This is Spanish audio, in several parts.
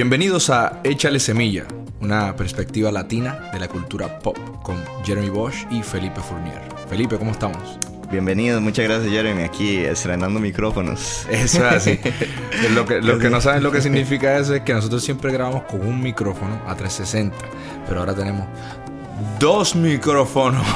Bienvenidos a Échale Semilla, una perspectiva latina de la cultura pop con Jeremy Bosch y Felipe Fournier. Felipe, ¿cómo estamos? Bienvenidos, muchas gracias Jeremy, aquí estrenando micrófonos. Eso es así. lo que, los que no saben lo que significa eso es que nosotros siempre grabamos con un micrófono a 360, pero ahora tenemos dos micrófonos.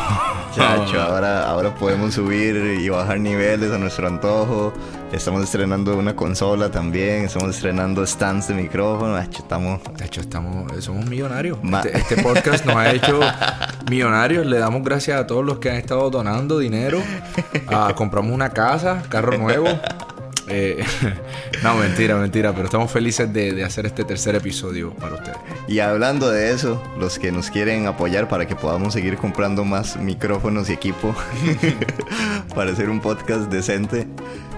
Chacho, ahora, ahora podemos subir y bajar niveles a nuestro antojo. Estamos estrenando una consola también, estamos estrenando stands de micrófono. Hecho, estamos... De hecho, estamos, somos millonarios. Este, este, podcast nos ha hecho millonarios. Le damos gracias a todos los que han estado donando dinero. Ah, compramos una casa, carro nuevo. Eh, no, mentira, mentira, pero estamos felices de, hacer este tercer episodio para ustedes. Y hablando de eso, los que nos quieren apoyar para que podamos seguir comprando más micrófonos y equipo para hacer un podcast decente,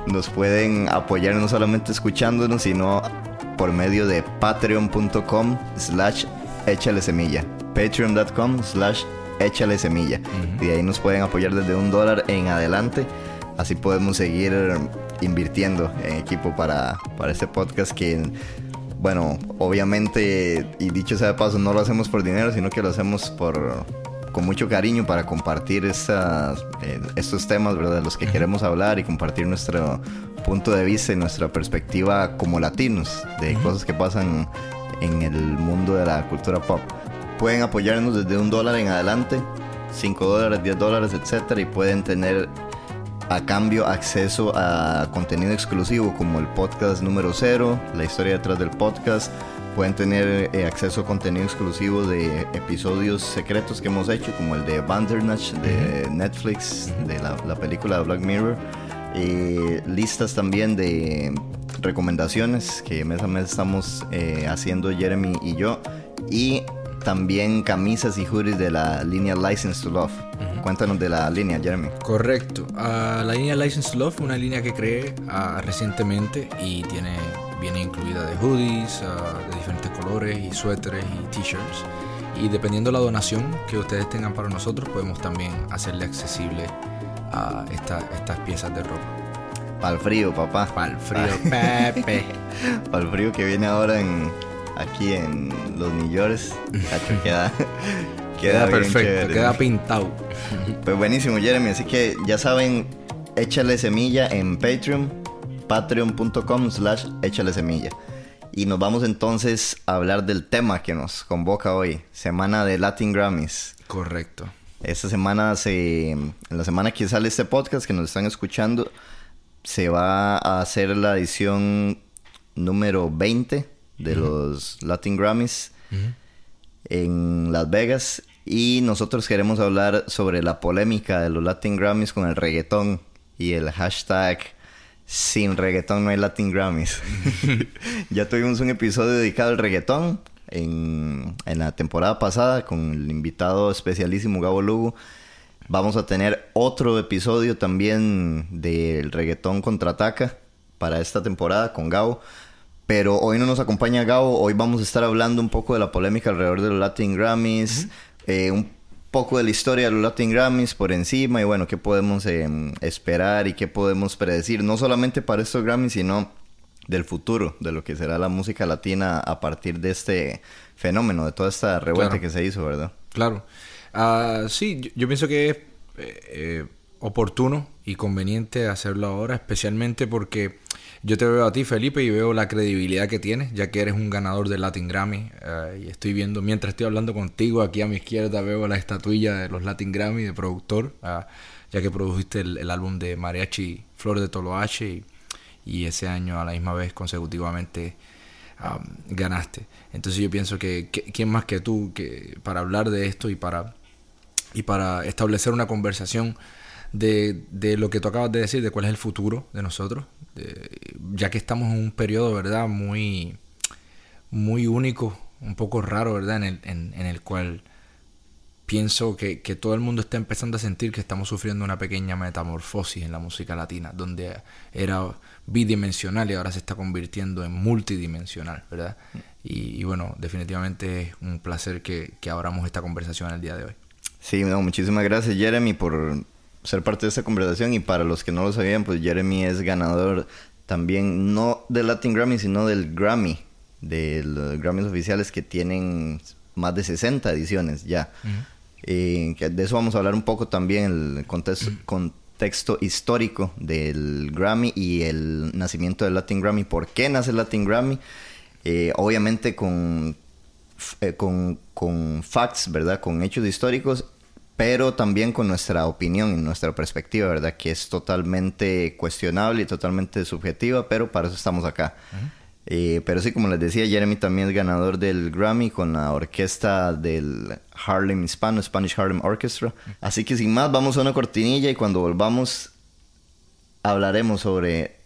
nos pueden apoyar no solamente escuchándonos, sino por medio de patreon.com slash échale semilla. Patreon.com slash échale semilla. Y ahí nos pueden apoyar desde un dólar en adelante. Así podemos seguir invirtiendo en equipo para, para este podcast que, bueno, obviamente, y dicho sea de paso, no lo hacemos por dinero, sino que lo hacemos por con mucho cariño para compartir estas, eh, estos temas, ¿verdad? De los que queremos hablar y compartir nuestro punto de vista y nuestra perspectiva como latinos de cosas que pasan en el mundo de la cultura pop. Pueden apoyarnos desde un dólar en adelante, 5 dólares, 10 dólares, etcétera, y pueden tener a cambio acceso a contenido exclusivo como el podcast número 0, la historia detrás del podcast. Pueden tener eh, acceso a contenido exclusivo de episodios secretos que hemos hecho, como el de Bandernach de Netflix, de la, película de Black Mirror. listas también de recomendaciones que mes a mes estamos eh, haciendo Jeremy y yo. Y también camisas y hoodies de la línea License to Love. Cuéntanos de la línea, Jeremy. Correcto. Ah, la línea License to Love, una línea que creé uh, recientemente y tiene viene incluida de hoodies ah, de diferentes colores y suéteres y t-shirts. Y dependiendo de la donación que ustedes tengan para nosotros, podemos también hacerle accesible a estas piezas de ropa. Para el frío, papá. Para el frío, Pepe. Para el frío que viene ahora en, aquí en los millores. queda, queda, perfecto, queda pintado. Pues buenísimo, Jeremy. Así que ya saben, échale semilla en Patreon, patreon.com slash échale semilla. Y nos vamos entonces a hablar del tema que nos convoca hoy, semana de Latin Grammys. Correcto. Esta semana se, en la semana que sale este podcast que nos están escuchando, se va a hacer la edición número 20 de los Latin Grammys en Las Vegas. Y nosotros queremos hablar sobre la polémica de los Latin Grammys con el reggaetón y el hashtag sin reggaetón no hay Latin Grammys. ya tuvimos un episodio dedicado al reggaetón en, en, la temporada pasada con el invitado especialísimo Gabo Lugo. Vamos a tener otro episodio también del reggaetón contraataca para esta temporada con Gabo. Pero hoy no nos acompaña Gabo, hoy vamos a estar hablando un poco de la polémica alrededor de los Latin Grammys, eh, un poco de la historia de los Latin Grammys por encima y bueno, qué podemos em, esperar y qué podemos predecir, no solamente para estos Grammys, sino del futuro, de lo que será la música latina a partir de este fenómeno, de toda esta revuelta que se hizo, ¿verdad? Claro. Ah, sí, yo, pienso que es eh, eh, oportuno y conveniente hacerlo ahora, especialmente porque yo te veo a ti, Felipe, y veo la credibilidad que tienes, ya que eres un ganador del Latin Grammy. Eh, y estoy viendo, mientras estoy hablando contigo, aquí a mi izquierda veo la estatuilla de los Latin Grammy de productor, ah, ya que produjiste el, álbum de Mariachi Flor de Toloache y, ese año a la misma vez consecutivamente ganaste. Entonces yo pienso que, quién más que tú que para hablar de esto y para, y para establecer una conversación de, de lo que tú acabas de decir, de cuál es el futuro de nosotros, ya que estamos en un periodo, ¿verdad? Muy, muy único, un poco raro, ¿verdad? En el, en, el cual pienso que, que, todo el mundo está empezando a sentir que estamos sufriendo una pequeña metamorfosis en la música latina, donde era bidimensional y ahora se está convirtiendo en multidimensional, ¿verdad? Y, bueno, definitivamente es un placer que, que abramos esta conversación el día de hoy. Sí, muchísimas gracias Jeremy por ser parte de esta conversación y para los que no lo sabían, pues Jeremy es ganador también, no del Latin Grammy, sino del Grammy de los Grammys oficiales que tienen más de 60 ediciones ya. Eh, que de eso vamos a hablar un poco también, el contexto, contexto histórico del Grammy y el nacimiento del Latin Grammy. ¿Por qué nace el Latin Grammy? Eh, obviamente con, eh, con, con facts, ¿verdad? Con hechos históricos pero también con nuestra opinión y nuestra perspectiva, ¿verdad? Que es totalmente cuestionable y totalmente subjetiva, pero para eso estamos acá. Eh, pero sí, como les decía, Jeremy también es ganador del Grammy con la orquesta del Harlem Hispano, Spanish Harlem Orchestra. Así que sin más, vamos a una cortinilla y cuando volvamos hablaremos sobre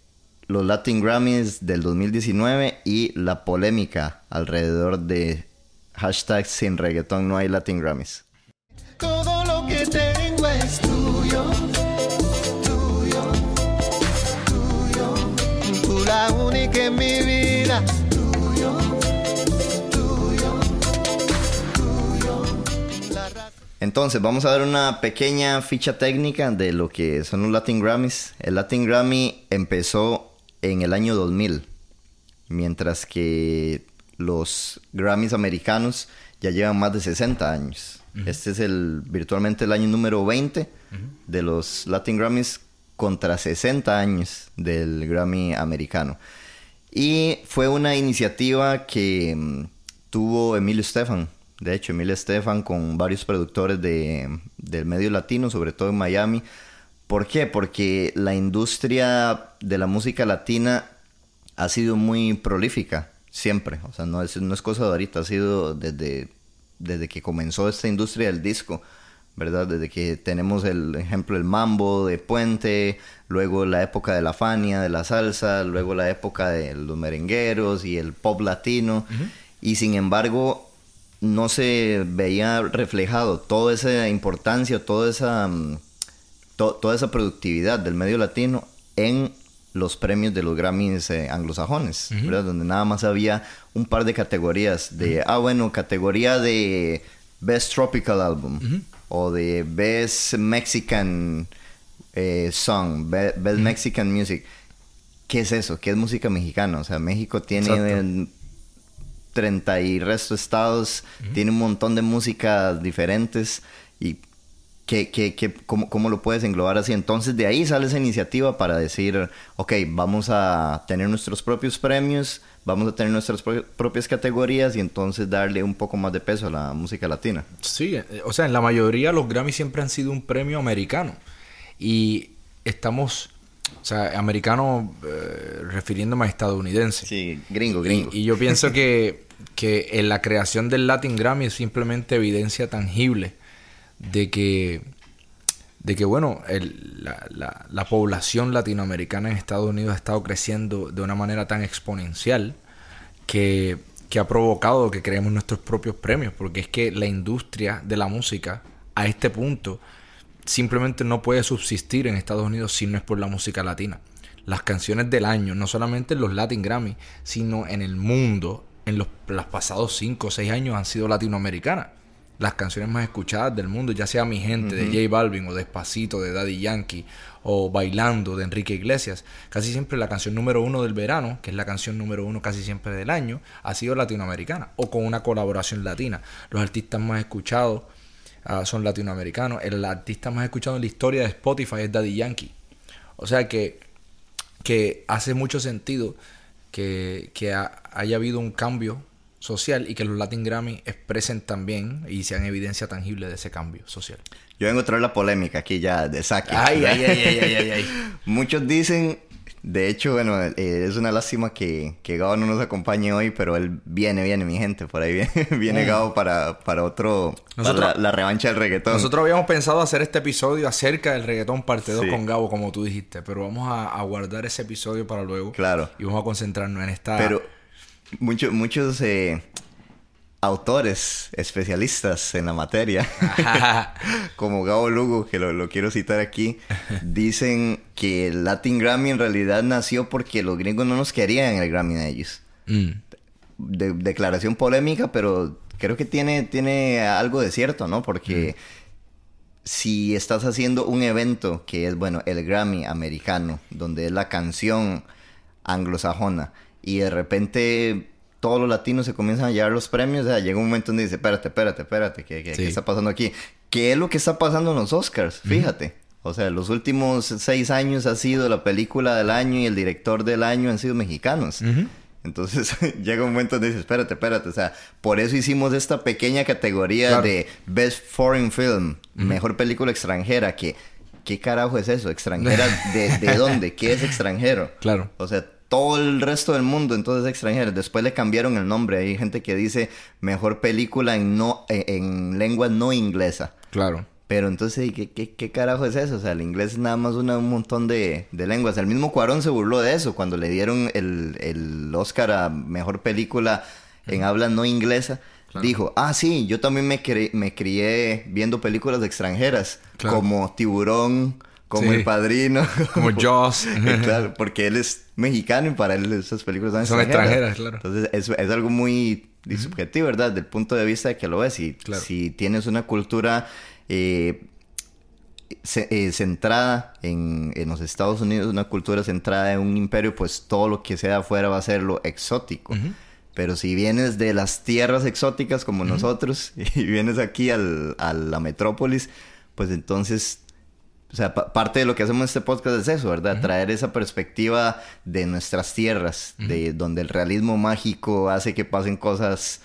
los Latin Grammys del 2019 y la polémica alrededor de hashtag sin reggaetón no hay Latin Grammys. Todo la única en mi vida. Tuyo, tuyo, tuyo. Entonces, vamos a dar una pequeña ficha técnica de lo que son los Latin Grammys. El Latin Grammy empezó en el año 2000, mientras que los Grammys americanos ya llevan más de 60 años. Este es el virtualmente el año número 20 de los Latin Grammys contra 60 años del Grammy americano. Y fue una iniciativa que mm, tuvo Emilio Estefan. De hecho, Emilio Estefan con varios productores de, del medio latino, sobre todo en Miami. ¿Por qué? Porque la industria de la música latina ha sido muy prolífica, siempre. O sea, no es, no es cosa de ahorita, ha sido desde desde que comenzó esta industria del disco, ¿verdad? Desde que tenemos el ejemplo el mambo de Puente, luego la época de la Fania, de la salsa, luego la época de los merengueros y el pop latino. Y sin embargo, no se veía reflejado toda esa importancia, toda esa, mm, toda esa productividad del medio latino en los premios de los Grammys eh, anglosajones, ¿verdad? Donde nada más había un par de categorías de, ah, bueno, categoría de Best Tropical Album o de Best Mexican eh, Song, Best Mexican Music. ¿Qué es eso? ¿Qué es música mexicana? O sea, México tiene 30 y resto estados, tiene un montón de músicas diferentes y ¿Qué, cómo, lo puedes englobar así? Entonces de ahí sale esa iniciativa para decir, ok, vamos a tener nuestros propios premios, vamos a tener nuestras propias categorías y entonces darle un poco más de peso a la música latina. Sí, eh, o sea, en la mayoría los Grammy siempre han sido un premio americano y estamos... O sea, americano eh, refiriéndome a estadounidense. Sí, gringo, gringo. Y, yo pienso que, que en la creación del Latin Grammy es simplemente evidencia tangible de que, de que bueno, la, población latinoamericana en Estados Unidos ha estado creciendo de una manera tan exponencial que, que ha provocado que creemos nuestros propios premios, porque es que la industria de la música a este punto simplemente no puede subsistir en Estados Unidos si no es por la música latina. Las canciones del año, no solamente en los Latin Grammy, sino en el mundo, en los, los pasados 5 o 6 años han sido latinoamericanas las canciones más escuchadas del mundo, ya sea Mi Gente de J Balvin o Despacito de Daddy Yankee o Bailando de Enrique Iglesias. Casi siempre la canción número uno del verano, que es la canción número uno casi siempre del año, ha sido latinoamericana o con una colaboración latina. Los artistas más escuchados ah, son latinoamericanos. El artista más escuchado en la historia de Spotify es Daddy Yankee. O sea que, que hace mucho sentido que, que haya habido un cambio social y que los Latin Grammy expresen también y sean evidencia tangible de ese cambio social. Yo vengo a traer la polémica aquí ya de Saki. Ay, ay, ay, ay, ay, ay, Muchos dicen, de hecho, bueno, eh, es una lástima que, que Gabo no nos acompañe hoy, pero él viene, viene, mi gente, por ahí viene, viene mm. Gabo para, para otro, para la, revancha del reggaetón. Nosotros habíamos pensado hacer este episodio acerca del reggaetón parte 2 con Gabo, como tú dijiste, pero vamos a, guardar ese episodio para luego. Claro. Y vamos a concentrarnos en esta... Pero muchos muchos eh, autores especialistas en la materia, como Gabo Lugo, que lo, quiero citar aquí, dicen que el Latin Grammy en realidad nació porque los gringos no nos querían en el Grammy de ellos. Mm. declaración polémica, pero creo que tiene, tiene algo de cierto, ¿no? Porque mm. si estás haciendo un evento que es, bueno, el Grammy americano, donde es la canción anglosajona, y de repente todos los latinos se comienzan a llevar los premios, o sea, llega un momento donde dice, espérate, espérate, espérate, ¿qué, qué, Sí. qué está pasando aquí? ¿Qué es lo que está pasando en los Oscars? Fíjate. O sea, los últimos seis años ha sido la película del año y el director del año han sido mexicanos. Entonces llega un momento donde dices, espérate, espérate, o sea, por eso hicimos esta pequeña categoría Claro. de Best Foreign Film, mejor película extranjera, que, ¿qué carajo es eso? ¿Extranjera de, de dónde? ¿Qué es extranjero? Claro. O sea, todo el resto del mundo entonces es extranjero. Después le cambiaron el nombre. Hay gente que dice mejor película en, no, en, en lengua no inglesa. Claro. Pero entonces, ¿qué, qué, qué carajo es eso? O sea, el inglés es nada más una- un montón de, de lenguas. El mismo Cuarón se burló de eso cuando le dieron el, el Oscar a Mejor Película en habla no inglesa. Dijo, ah, sí, yo también me, cre- me crié viendo películas extranjeras, Claro. como Tiburón, como Sí. El Padrino. Como Jaws. claro, porque él es mexicano y para él esas películas son, Son extranjeras. extranjeras, claro. Entonces es, es algo muy subjetivo, ¿verdad? Del punto de vista de que lo ves. Y Claro. si tienes una cultura eh, eh, centrada en, en los Estados Unidos, una cultura centrada en un imperio, pues todo lo que sea afuera va a ser lo exótico. Pero si vienes de las tierras exóticas como nosotros y vienes aquí al, a la metrópolis, pues entonces, o sea, pa- parte de lo que hacemos en este podcast es eso, ¿verdad? Traer esa perspectiva de nuestras tierras, de donde el realismo mágico hace que pasen cosas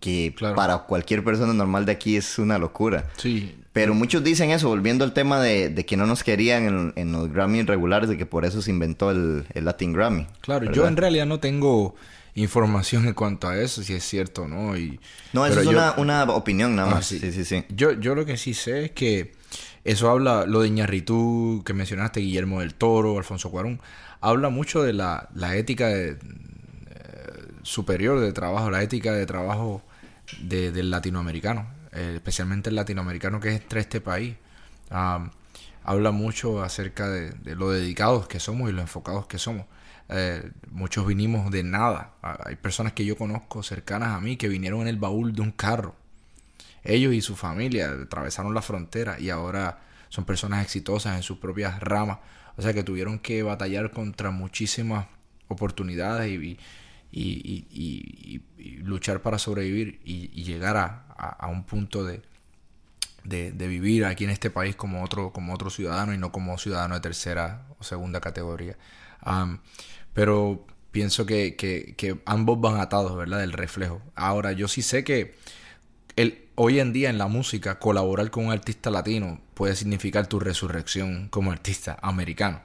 que Claro. para cualquier persona normal de aquí es una locura. Sí. Pero muchos dicen eso, volviendo al tema de, de que no nos querían en, en los Grammy regulares, de que por eso se inventó el, el Latin Grammy. Claro, yo en realidad no tengo información en cuanto a eso, si es cierto o no. Y, No, eso es yo- una, una opinión nada Ah, más. sí. sí, sí, sí. Yo, yo lo que sí sé es que eso habla, lo de Iñarritu que mencionaste, Guillermo del Toro, Alfonso Cuarón, habla mucho de la, la ética eh, superior de trabajo, la ética de trabajo de- del latinoamericano, eh, especialmente el latinoamericano que es entre este país. Habla mucho acerca de, de lo dedicados que somos y lo enfocados que somos. Eh, muchos vinimos de nada. Ah, Hay personas que yo conozco cercanas a mí que vinieron en el baúl de un carro. Ellos y su familia atravesaron la frontera y ahora son personas exitosas en sus propias ramas. O sea que tuvieron que batallar contra muchísimas oportunidades y, luchar para sobrevivir y, llegar a, un punto de, vivir aquí en este país como otro, como otro ciudadano y no como ciudadano de tercera o segunda categoría. Pero pienso que, que- que ambos van atados, ¿verdad? Del reflejo. Ahora, yo sí sé que el, hoy en día en la música, colaborar con un artista latino puede significar tu resurrección como artista americano.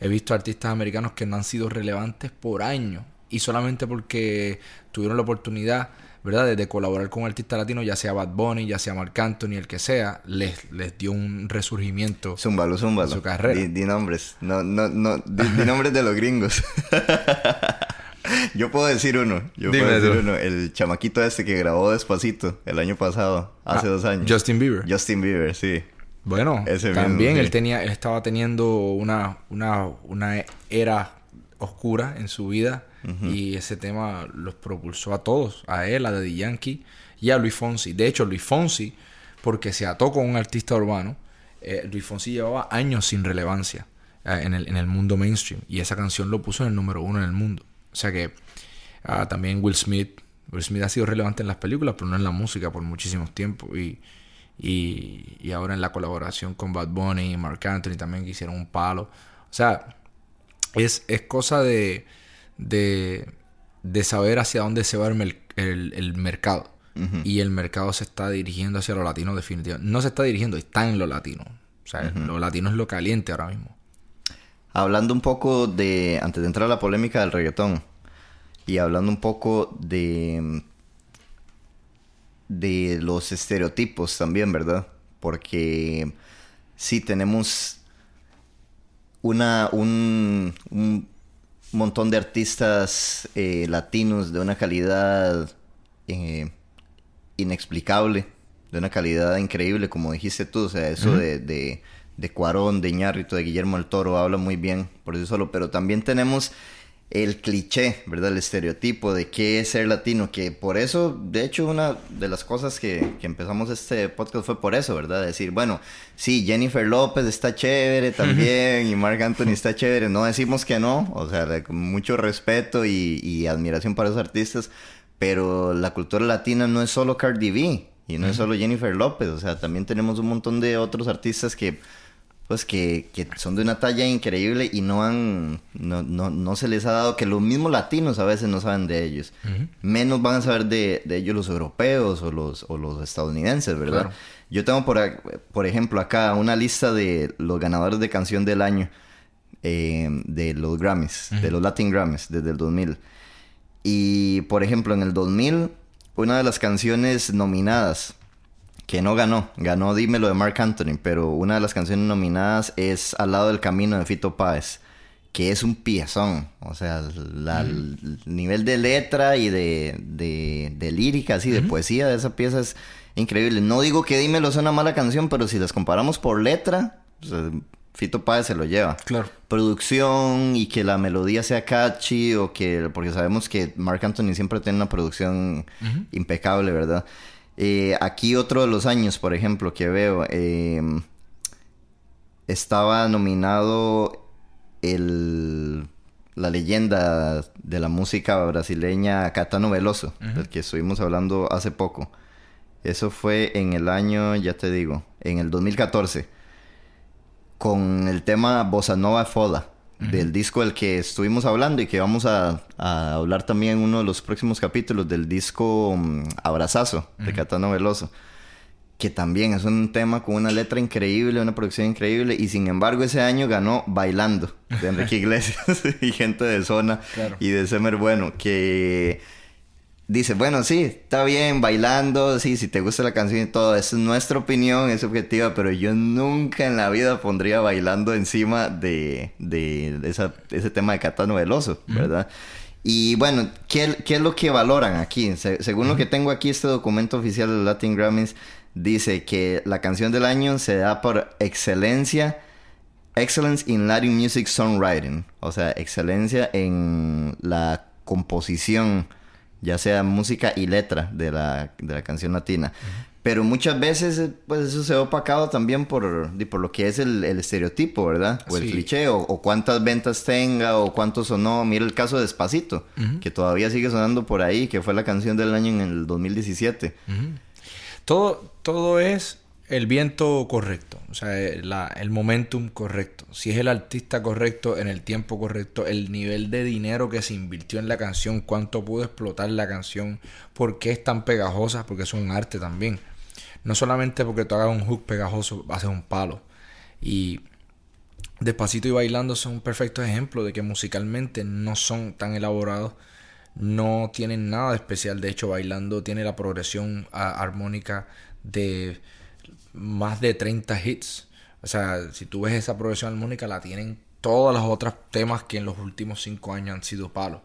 He visto artistas americanos que no han sido relevantes por años y solamente porque tuvieron la oportunidad, ¿verdad?, de, de colaborar con un artista latino, ya sea Bad Bunny, ya sea Marc Anthony, el que sea, les, les dio un resurgimiento. Zúmbalo, zúmbalo. Su carrera. Di, di nombres. No, no, no. Di, di nombres de los gringos. Yo puedo decir uno. Yo Dime puedo decir tú. uno. El chamaquito este que grabó Despacito el año pasado, hace Ah, dos años. Justin Bieber. Justin Bieber, sí. Bueno, Ese mismo, también sí. él tenía, él estaba teniendo una, una, una era oscura en su vida y ese tema los propulsó a todos, a él, a Daddy Yankee y a Luis Fonsi. De hecho, Luis Fonsi, porque se ató con un artista urbano, eh, Luis Fonsi llevaba años sin relevancia eh, en, el, en el mundo mainstream y esa canción lo puso en el número uno en el mundo. O sea que ah, también Will Smith, Will Smith ha sido relevante en las películas, pero no en la música por muchísimos tiempos y y, y ahora en la colaboración con Bad Bunny y Marc Anthony también que hicieron un palo. O sea, es, es cosa de, de, de saber hacia dónde se va el- el mercado. Y el mercado se está dirigiendo hacia lo latino definitivamente. No se está dirigiendo, está en lo latino. O sea, lo latino es lo caliente ahora mismo. Hablando un poco de. Antes de entrar a la polémica del reggaetón. Y hablando un poco de. De los estereotipos también, ¿verdad? Porque. Sí, tenemos. Una. Un. un montón de artistas eh, latinos de una calidad. eh, inexplicable. De una calidad increíble, como dijiste tú. O sea, eso de, de, de Cuarón, de Iñárritu, de Guillermo el Toro, habla muy bien por eso solo. Pero también tenemos el cliché, ¿verdad? El estereotipo de qué es ser latino, que por eso, de hecho, una de las cosas que, que empezamos este podcast fue por eso, ¿verdad? Decir, bueno, sí, Jennifer López está chévere también y Marc Anthony está chévere, no decimos que no, o sea, con mucho respeto y, y admiración para esos artistas, pero la cultura latina no es solo Cardi B y no es solo Jennifer López, o sea, también tenemos un montón de otros artistas que pues que, que, son de una talla increíble y no han, no, no, no, se les ha dado que los mismos latinos a veces no saben de ellos. Uh -huh. Menos van a saber de, de, ellos los europeos o los, o los estadounidenses, ¿verdad? Claro. Yo tengo, por, por ejemplo, acá una lista de los ganadores de canción del año eh, de los Grammys, uh -huh. de los Latin Grammys, desde el 2000. Y, por ejemplo, en el 2000, una de las canciones nominadas que no ganó, ganó Dímelo de Mark Anthony, pero una de las canciones nominadas es Al lado del camino de Fito Páez, que es un piezón, o sea, la, uh -huh. el nivel de letra y de, de, de lírica, así, uh -huh. de poesía de esa pieza es increíble. No digo que Dímelo es una mala canción, pero si las comparamos por letra, pues, Fito Páez se lo lleva. Claro. Producción y que la melodía sea catchy o que, porque sabemos que Mark Anthony siempre tiene una producción uh -huh. impecable, ¿verdad? Eh, aquí otro de los años, por ejemplo, que veo, eh, estaba nominado el, la leyenda de la música brasileña Catano Veloso, uh -huh. del que estuvimos hablando hace poco. Eso fue en el año, ya te digo, en el 2014, con el tema Bossa Nova Foda. Uh -huh. del disco del que estuvimos hablando y que vamos a, a, hablar también en uno de los próximos capítulos del disco um, Abrazazo uh -huh. de Catano Veloso que también es un tema con una letra increíble, una producción increíble y sin embargo ese año ganó Bailando de Enrique Iglesias y gente de zona claro. y de Semer Bueno que dice, bueno, sí, está bien, bailando, sí, si te gusta la canción y todo, es nuestra opinión, es subjetiva, pero yo nunca en la vida pondría bailando encima de, de, esa, ese tema de Catano Veloso, ¿verdad? Mm. Y bueno, ¿qué, ¿qué, es lo que valoran aquí? Se, según mm. lo que tengo aquí, este documento oficial de Latin Grammys dice que la canción del año se da por excelencia. Excellence in Latin Music Songwriting, o sea, excelencia en la composición ya sea música y letra de la, de la canción latina. Uh -huh. Pero muchas veces, pues eso se ha opacado también por, por lo que es el, el estereotipo, ¿verdad? O el sí. cliché, o, o, cuántas ventas tenga, o cuánto sonó. Mira el caso de Despacito, uh -huh. que todavía sigue sonando por ahí, que fue la canción del año en el 2017. Uh -huh. todo, todo es el viento correcto, o sea, la, el momentum correcto. Si es el artista correcto, en el tiempo correcto, el nivel de dinero que se invirtió en la canción, cuánto pudo explotar la canción, por qué es tan pegajosa, porque es un arte también. No solamente porque tú hagas un hook pegajoso, haces un palo. Y Despacito y Bailando son perfectos ejemplos de que musicalmente no son tan elaborados, no tienen nada de especial. De hecho, Bailando tiene la progresión armónica de más de 30 hits. O sea, si tú ves esa progresión armónica, la tienen todos los otros temas que en los últimos 5 años han sido palos.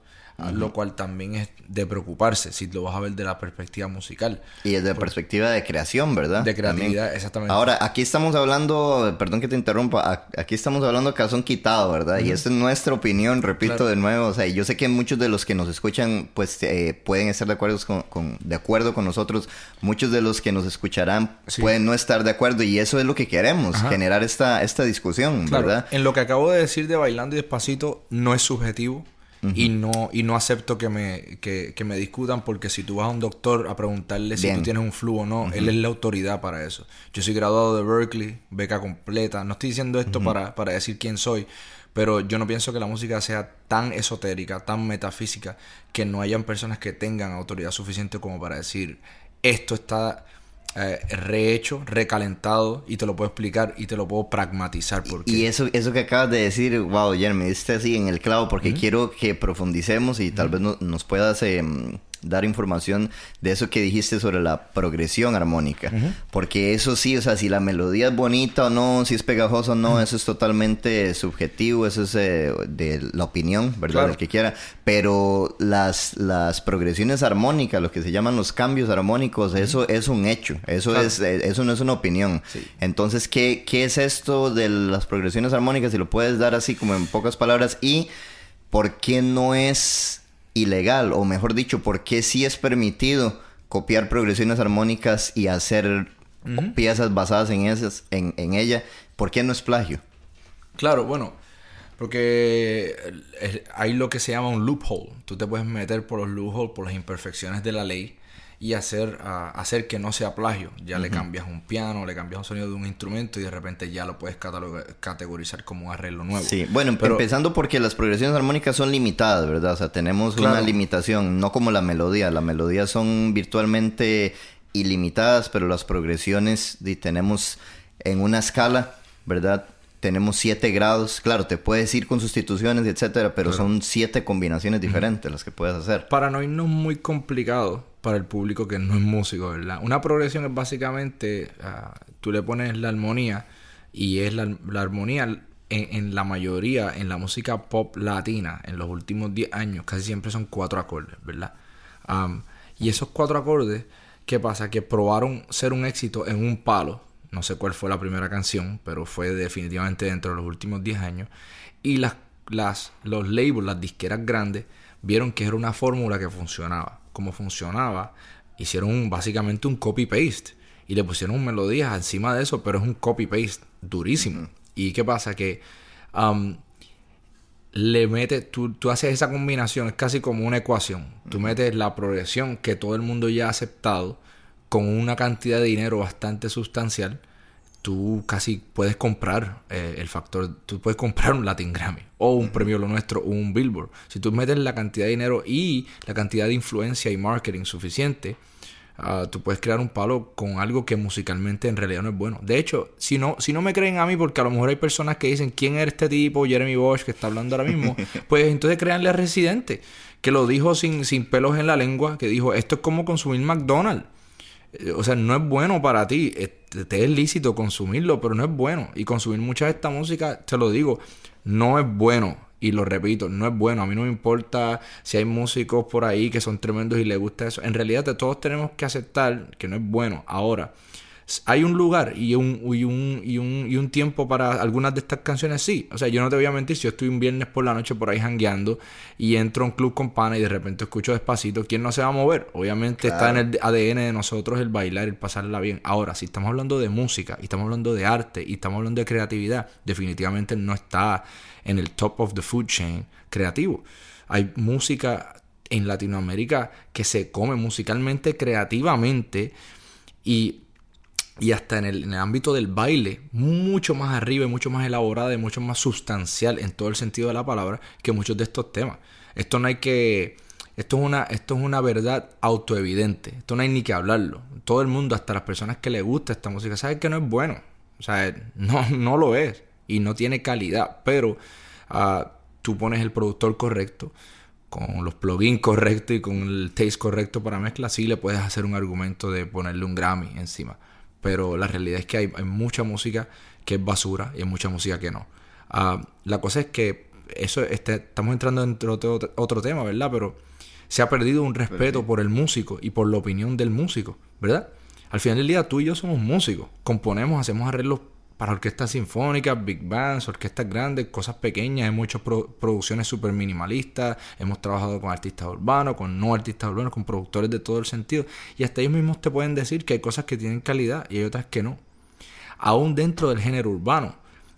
Lo cual también es de preocuparse si lo vas a ver de la perspectiva musical. Y desde Por... perspectiva de creación, ¿verdad? De creatividad, también. exactamente. Ahora, aquí estamos hablando, perdón que te interrumpa, aquí estamos hablando calzón quitado, ¿verdad? Uh -huh. Y esta es nuestra opinión, repito claro. de nuevo. O sea, yo sé que muchos de los que nos escuchan, pues eh, pueden estar de acuerdo con, con, de acuerdo con nosotros. Muchos de los que nos escucharán sí. pueden no estar de acuerdo. Y eso es lo que queremos, Ajá. generar esta, esta discusión, claro. ¿verdad? En lo que acabo de decir de Bailando y Despacito, no es subjetivo Uh -huh. y no y no acepto que me, que, que, me discutan porque si tú vas a un doctor a preguntarle Bien. si tú tienes un flu o no, uh -huh. él es la autoridad para eso. Yo soy graduado de Berkeley, beca completa. No estoy diciendo esto uh -huh. para, para decir quién soy, pero yo no pienso que la música sea tan esotérica, tan metafísica, que no hayan personas que tengan autoridad suficiente como para decir esto está eh, rehecho, recalentado y te lo puedo explicar y te lo puedo pragmatizar. Porque... Y eso, eso que acabas de decir, wow, Jeremy, me diste así en el clavo porque quiero que profundicemos y tal vez no, nos puedas eh, dar información de eso que dijiste sobre la progresión armónica. Uh -huh. Porque eso sí, o sea, si la melodía es bonita o no, si es pegajosa o no, uh -huh. eso es totalmente subjetivo, eso es eh, de la opinión, ¿verdad? Claro. Del que quiera. Pero las, las progresiones armónicas, lo que se llaman los cambios armónicos, uh -huh. eso es un hecho, eso, claro. es, eh, eso no es una opinión. Sí. Entonces, ¿qué, ¿qué es esto de las progresiones armónicas? Si lo puedes dar así como en pocas palabras y ¿por qué no es ilegal? O mejor dicho, ¿por qué sí es permitido copiar progresiones armónicas y hacer piezas basadas en, esas, en, en ella? ¿Por qué no es plagio? Claro, bueno, porque hay lo que se llama un loophole. Tú te puedes meter por los loopholes, por las imperfecciones de la ley y hacer, ah, hacer que no sea plagio. Ya le cambias un piano, le cambias un sonido de un instrumento y de repente ya lo puedes categorizar como un arreglo nuevo. Sí, bueno, Pero, empezando porque las progresiones armónicas son limitadas, ¿verdad? O sea, tenemos una limitación, no como la melodía. La melodía son virtualmente ilimitadas, pero las progresiones y tenemos en una escala, ¿verdad? tenemos siete grados. Claro, te puedes ir con sustituciones, etcétera, pero son siete combinaciones diferentes las que puedes hacer. Para no irnos muy complicado para el público que no es músico, ¿verdad? Una progresión es básicamente, ah, tú le pones la armonía y es la, armonía en, la mayoría, en la música pop latina, en los últimos 10 años, casi siempre son cuatro acordes, ¿verdad? y esos cuatro acordes, ¿qué pasa? Que probaron ser un éxito en un palo no sé cuál fue la primera canción, pero fue definitivamente dentro de los últimos 10 años. Y las, las, los labels, las disqueras grandes, vieron que era una fórmula que funcionaba. Como funcionaba, hicieron básicamente un copy-paste. Y le pusieron melodías encima de eso, pero es un copy-paste durísimo. ¿Y qué pasa? Que um, le metes, tú, tú, haces esa combinación, es casi como una ecuación. Tú metes la progresión que todo el mundo ya ha aceptado con una cantidad de dinero bastante sustancial, tú casi puedes comprar eh, el factor, tú puedes comprar un Latin Grammy o un premio lo nuestro o un Billboard. Si tú metes la cantidad de dinero y la cantidad de influencia y marketing suficiente, ah, tú puedes crear un palo con algo que musicalmente en realidad no es bueno. De hecho, si no, si no me creen a mí, porque a lo mejor hay personas que dicen quién es este tipo, Jeremy Bosch, que está hablando ahora mismo, pues entonces créanle a Residente, que lo dijo sin, sin pelos en la lengua, que dijo, esto es como consumir McDonald's. Eh, o sea, no es bueno para ti. Te es lícito consumirlo, pero no es bueno. Y consumir mucha de esta música, te lo digo, no es bueno. Y lo repito, no es bueno. A mí no me importa si hay músicos por ahí que son tremendos y les gusta eso. En realidad, todos tenemos que aceptar que no es bueno. Ahora, hay un lugar y un, y un, y un, y un tiempo para algunas de estas canciones, sí. O sea, yo no te voy a mentir, si yo estoy un viernes por la noche por ahí jangueando y entro a un club con pana y de repente escucho despacito, ¿quién no se va a mover? Obviamente está en el ADN de nosotros el bailar, el pasarla bien. Ahora, si estamos hablando de música y estamos hablando de arte y estamos hablando de creatividad, definitivamente no está en el top of the food chain creativo. Hay música en Latinoamérica que se come musicalmente, creativamente y y hasta en el, ámbito del baile, mucho más arriba y mucho más elaborada y mucho más sustancial en todo el sentido de la palabra que muchos de estos temas. Esto no hay que. Esto es una, esto es una verdad autoevidente. Esto no hay ni que hablarlo. Todo el mundo, hasta las personas que le gusta esta música, saben que no es bueno. O sea, no, no lo es. Y no tiene calidad. Pero ah, tú pones el productor correcto, con los plugins correctos y con el taste correcto para mezcla, sí le puedes hacer un argumento de ponerle un Grammy encima pero la realidad es que hay, mucha música que es basura y hay mucha música que no. Ah, la cosa es que eso este, estamos entrando en otro, otro, tema, ¿verdad? Pero se ha perdido un respeto por el músico y por la opinión del músico, ¿verdad? Al final del día tú y yo somos músicos, componemos, hacemos arreglos para orquestas sinfónicas, big bands, orquestas grandes, cosas pequeñas. Hay muchas producciones súper minimalistas. Hemos trabajado con artistas urbanos, con no artistas urbanos, con productores de todo el sentido. Y hasta ellos mismos te pueden decir que hay cosas que tienen calidad y hay otras que no. Aún dentro del género urbano.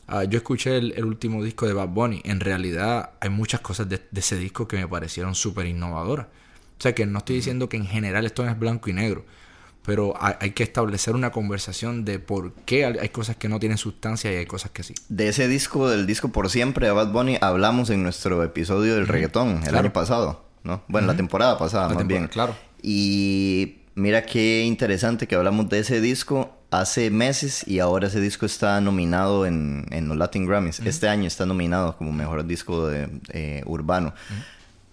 Ah, yo escuché el, último disco de Bad Bunny. En realidad hay muchas cosas de, de ese disco que me parecieron súper innovadoras. O sea que no estoy diciendo que en general esto es blanco y negro pero hay, que establecer una conversación de por qué hay cosas que no tienen sustancia y hay cosas que sí. De ese disco, del disco Por Siempre de Bad Bunny, hablamos en nuestro episodio del reggaetón el año pasado, ¿no? Bueno, la temporada pasada, más bien. Claro. Y mira qué interesante que hablamos de ese disco hace meses y ahora ese disco está nominado en, los Latin Grammys. Este año está nominado como mejor disco de, eh, urbano.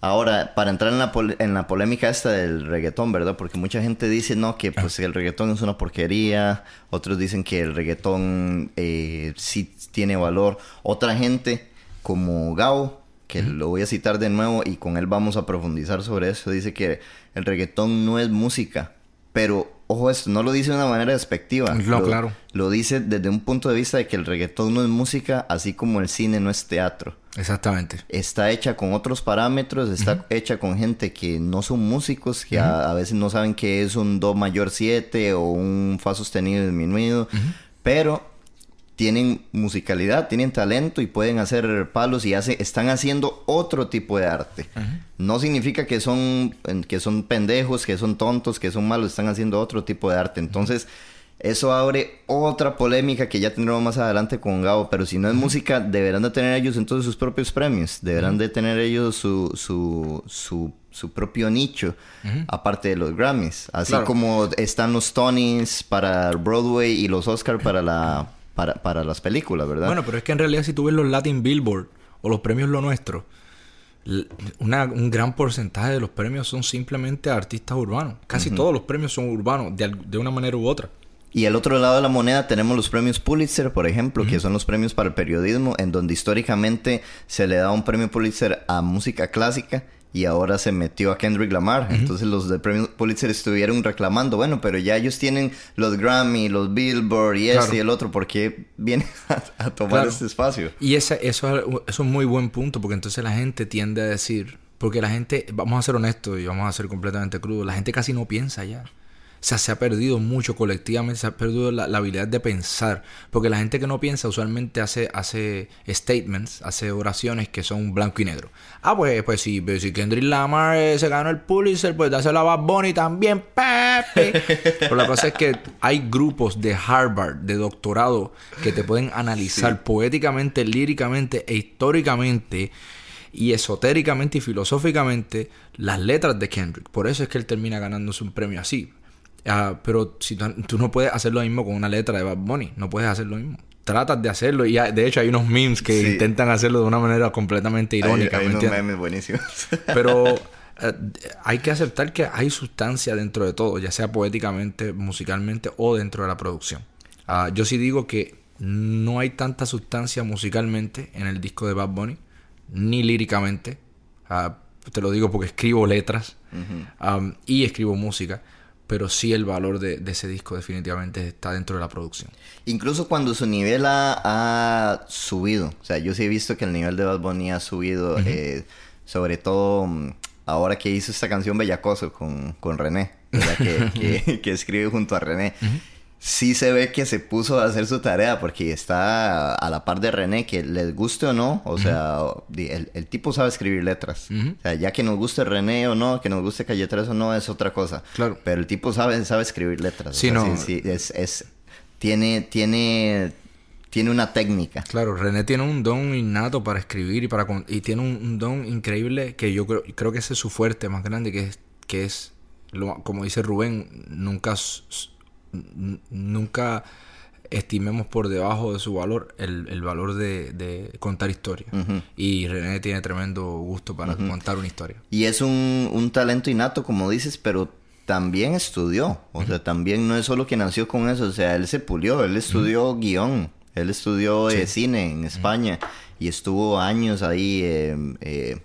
Ahora, para entrar en la, en la polémica esta del reggaetón, ¿verdad? Porque mucha gente dice, no, que pues el reggaetón es una porquería. Otros dicen que el reggaetón eh, sí tiene valor. Otra gente, como Gao, que lo voy a citar de nuevo y con él vamos a profundizar sobre eso, dice que el reggaetón no es música, pero ojo esto, no lo dice de una manera despectiva. No, lo, claro. Lo dice desde un punto de vista de que el reggaetón no es música, así como el cine no es teatro. Exactamente. Está hecha con otros parámetros, está hecha con gente que no son músicos, que a, a, veces no saben qué es un Do mayor 7 o un Fa sostenido disminuido, pero tienen musicalidad, tienen talento y pueden hacer palos y hace, están haciendo otro tipo de arte. No significa que son, que son pendejos, que son tontos, que son malos, están haciendo otro tipo de arte. Entonces, eso abre otra polémica que ya tendremos más adelante con Gabo, pero si no es música, deberán de tener ellos entonces sus propios premios, deberán de tener ellos su, su, su, su propio nicho, aparte de los Grammys. Así claro. como están los Tonys para Broadway y los Oscars para la para, para las películas, ¿verdad? Bueno, pero es que en realidad si tú ves los Latin Billboard o los premios Lo Nuestro, una, un gran porcentaje de los premios son simplemente artistas urbanos. Casi uh -huh. todos los premios son urbanos, de, de, una manera u otra. Y al otro lado de la moneda tenemos los premios Pulitzer, por ejemplo, uh -huh. que son los premios para el periodismo, en donde históricamente se le da un premio Pulitzer a música clásica y ahora se metió a Kendrick Lamar. Uh -huh. Entonces los de premio Pulitzer estuvieron reclamando, bueno, pero ya ellos tienen los Grammy, los Billboard y este y el otro, ¿por qué vienen a, a tomar claro. este espacio? Y ese, eso, eso es un muy buen punto, porque entonces la gente tiende a decir, porque la gente, vamos a ser honestos y vamos a ser completamente crudos, la gente casi no piensa ya. O sea, se ha perdido mucho colectivamente, se ha perdido la, la, habilidad de pensar. Porque la gente que no piensa usualmente hace, hace statements, hace oraciones que son blanco y negro. Ah, pues, pues sí, pues si Kendrick Lamar eh, se ganó el Pulitzer, pues dáselo a Bad Bunny también, Pepe. Pero la cosa es que hay grupos de Harvard, de doctorado, que te pueden analizar sí. poéticamente, líricamente e históricamente y esotéricamente y filosóficamente las letras de Kendrick. Por eso es que él termina ganándose un premio así. Uh, pero si tú, tú, no puedes hacer lo mismo con una letra de Bad Bunny, no puedes hacer lo mismo. Tratas de hacerlo y de hecho hay unos memes que sí. intentan hacerlo de una manera completamente irónica. Hay, hay unos memes buenísimos. Pero uh, hay que aceptar que hay sustancia dentro de todo, ya sea poéticamente, musicalmente o dentro de la producción. Uh, yo sí digo que no hay tanta sustancia musicalmente en el disco de Bad Bunny, ni líricamente. te lo digo porque escribo letras -huh. um, y escribo música pero sí el valor de, de, ese disco definitivamente está dentro de la producción. Incluso cuando su nivel ha, ha subido, o sea, yo sí he visto que el nivel de Bad Bunny ha subido, uh -huh. eh, sobre todo mm, ahora que hizo esta canción Bellacoso con, con René, que, que, que, escribe junto a René. Uh -huh sí se ve que se puso a hacer su tarea porque está a la par de René, que les guste o no, o uh -huh. sea, el, el, tipo sabe escribir letras. Uh -huh. O sea, ya que nos guste René o no, que nos guste Calle 3 o no, es otra cosa. Claro. Pero el tipo sabe, sabe escribir letras. Sí, o sea, no. Sí, sí, es, es, tiene, tiene, tiene una técnica. Claro, René tiene un don innato para escribir y para y tiene un, don increíble que yo creo, creo que ese es su fuerte más grande, que es, que es lo, como dice Rubén, nunca nunca estimemos por debajo de su valor el, el valor de, de, contar historias. Uh -huh. Y René tiene tremendo gusto para uh -huh. contar una historia. Y es un, un, talento innato, como dices, pero también estudió. O uh -huh. sea, también no es solo que nació con eso. O sea, él se pulió, él estudió guion, él estudió sí. eh, cine en España y estuvo años ahí eh, eh,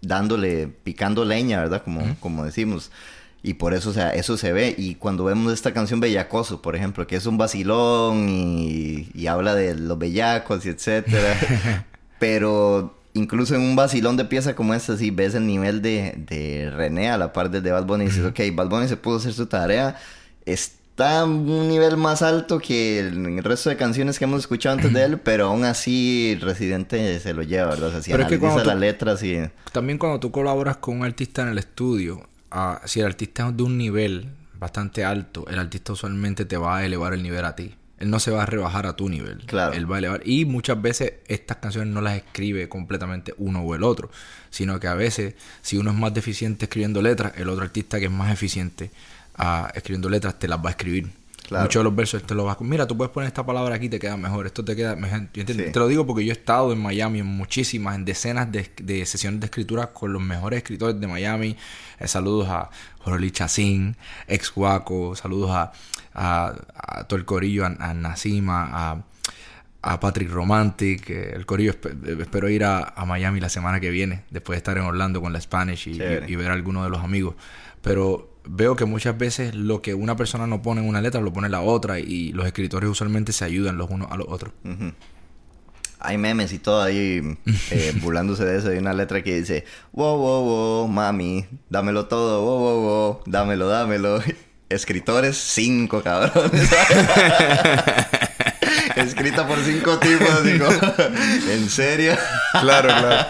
dándole, picando leña, ¿verdad? Como, como decimos. Y por eso, o sea, eso se ve. Y cuando vemos esta canción Bellacoso, por ejemplo, que es un vacilón y, y habla de los bellacos y etcétera. pero incluso en un vacilón de pieza como esta, si ves el nivel de, de René a la par de Bad Bunny y dices, ok, Bad Bunny se pudo hacer su tarea. Está a un nivel más alto que el, el resto de canciones que hemos escuchado antes de él, pero aún así Residente se lo lleva, ¿verdad? O sea, si pero analiza es que las tú, letras y... También cuando tú colaboras con un artista en el estudio, uh, si el artista es de un nivel bastante alto, el artista usualmente te va a elevar el nivel a ti. Él no se va a rebajar a tu nivel. Claro. Él va a elevar. Y muchas veces estas canciones no las escribe completamente uno o el otro. Sino que a veces, si uno es más deficiente escribiendo letras, el otro artista que es más eficiente uh, escribiendo letras te las va a escribir. Claro. Muchos de los versos te lo vas a... Mira, tú puedes poner esta palabra aquí te queda mejor. Esto te queda mejor. Sí. Te lo digo porque yo he estado en Miami en muchísimas, en decenas de, de sesiones de escritura con los mejores escritores de Miami. Eh, saludos a Joroli Chacín, ex Guaco. Saludos a, a, a, todo el corillo, a, a Nacima, a, a Patrick Romantic. Eh, el corillo esp espero ir a, a, Miami la semana que viene, después de estar en Orlando con la Spanish y, y, y ver a algunos de los amigos. Pero veo que muchas veces lo que una persona no pone en una letra lo pone en la otra y los escritores usualmente se ayudan los unos a los otros. Hay memes y todo ahí eh, burlándose de eso. Hay una letra que dice, wow, wow, wow, mami, dámelo todo, wow, wow, wow, dámelo, dámelo. Escritores, cinco cabrones. Escrita por cinco tipos, digo, ¿en serio? Claro, claro.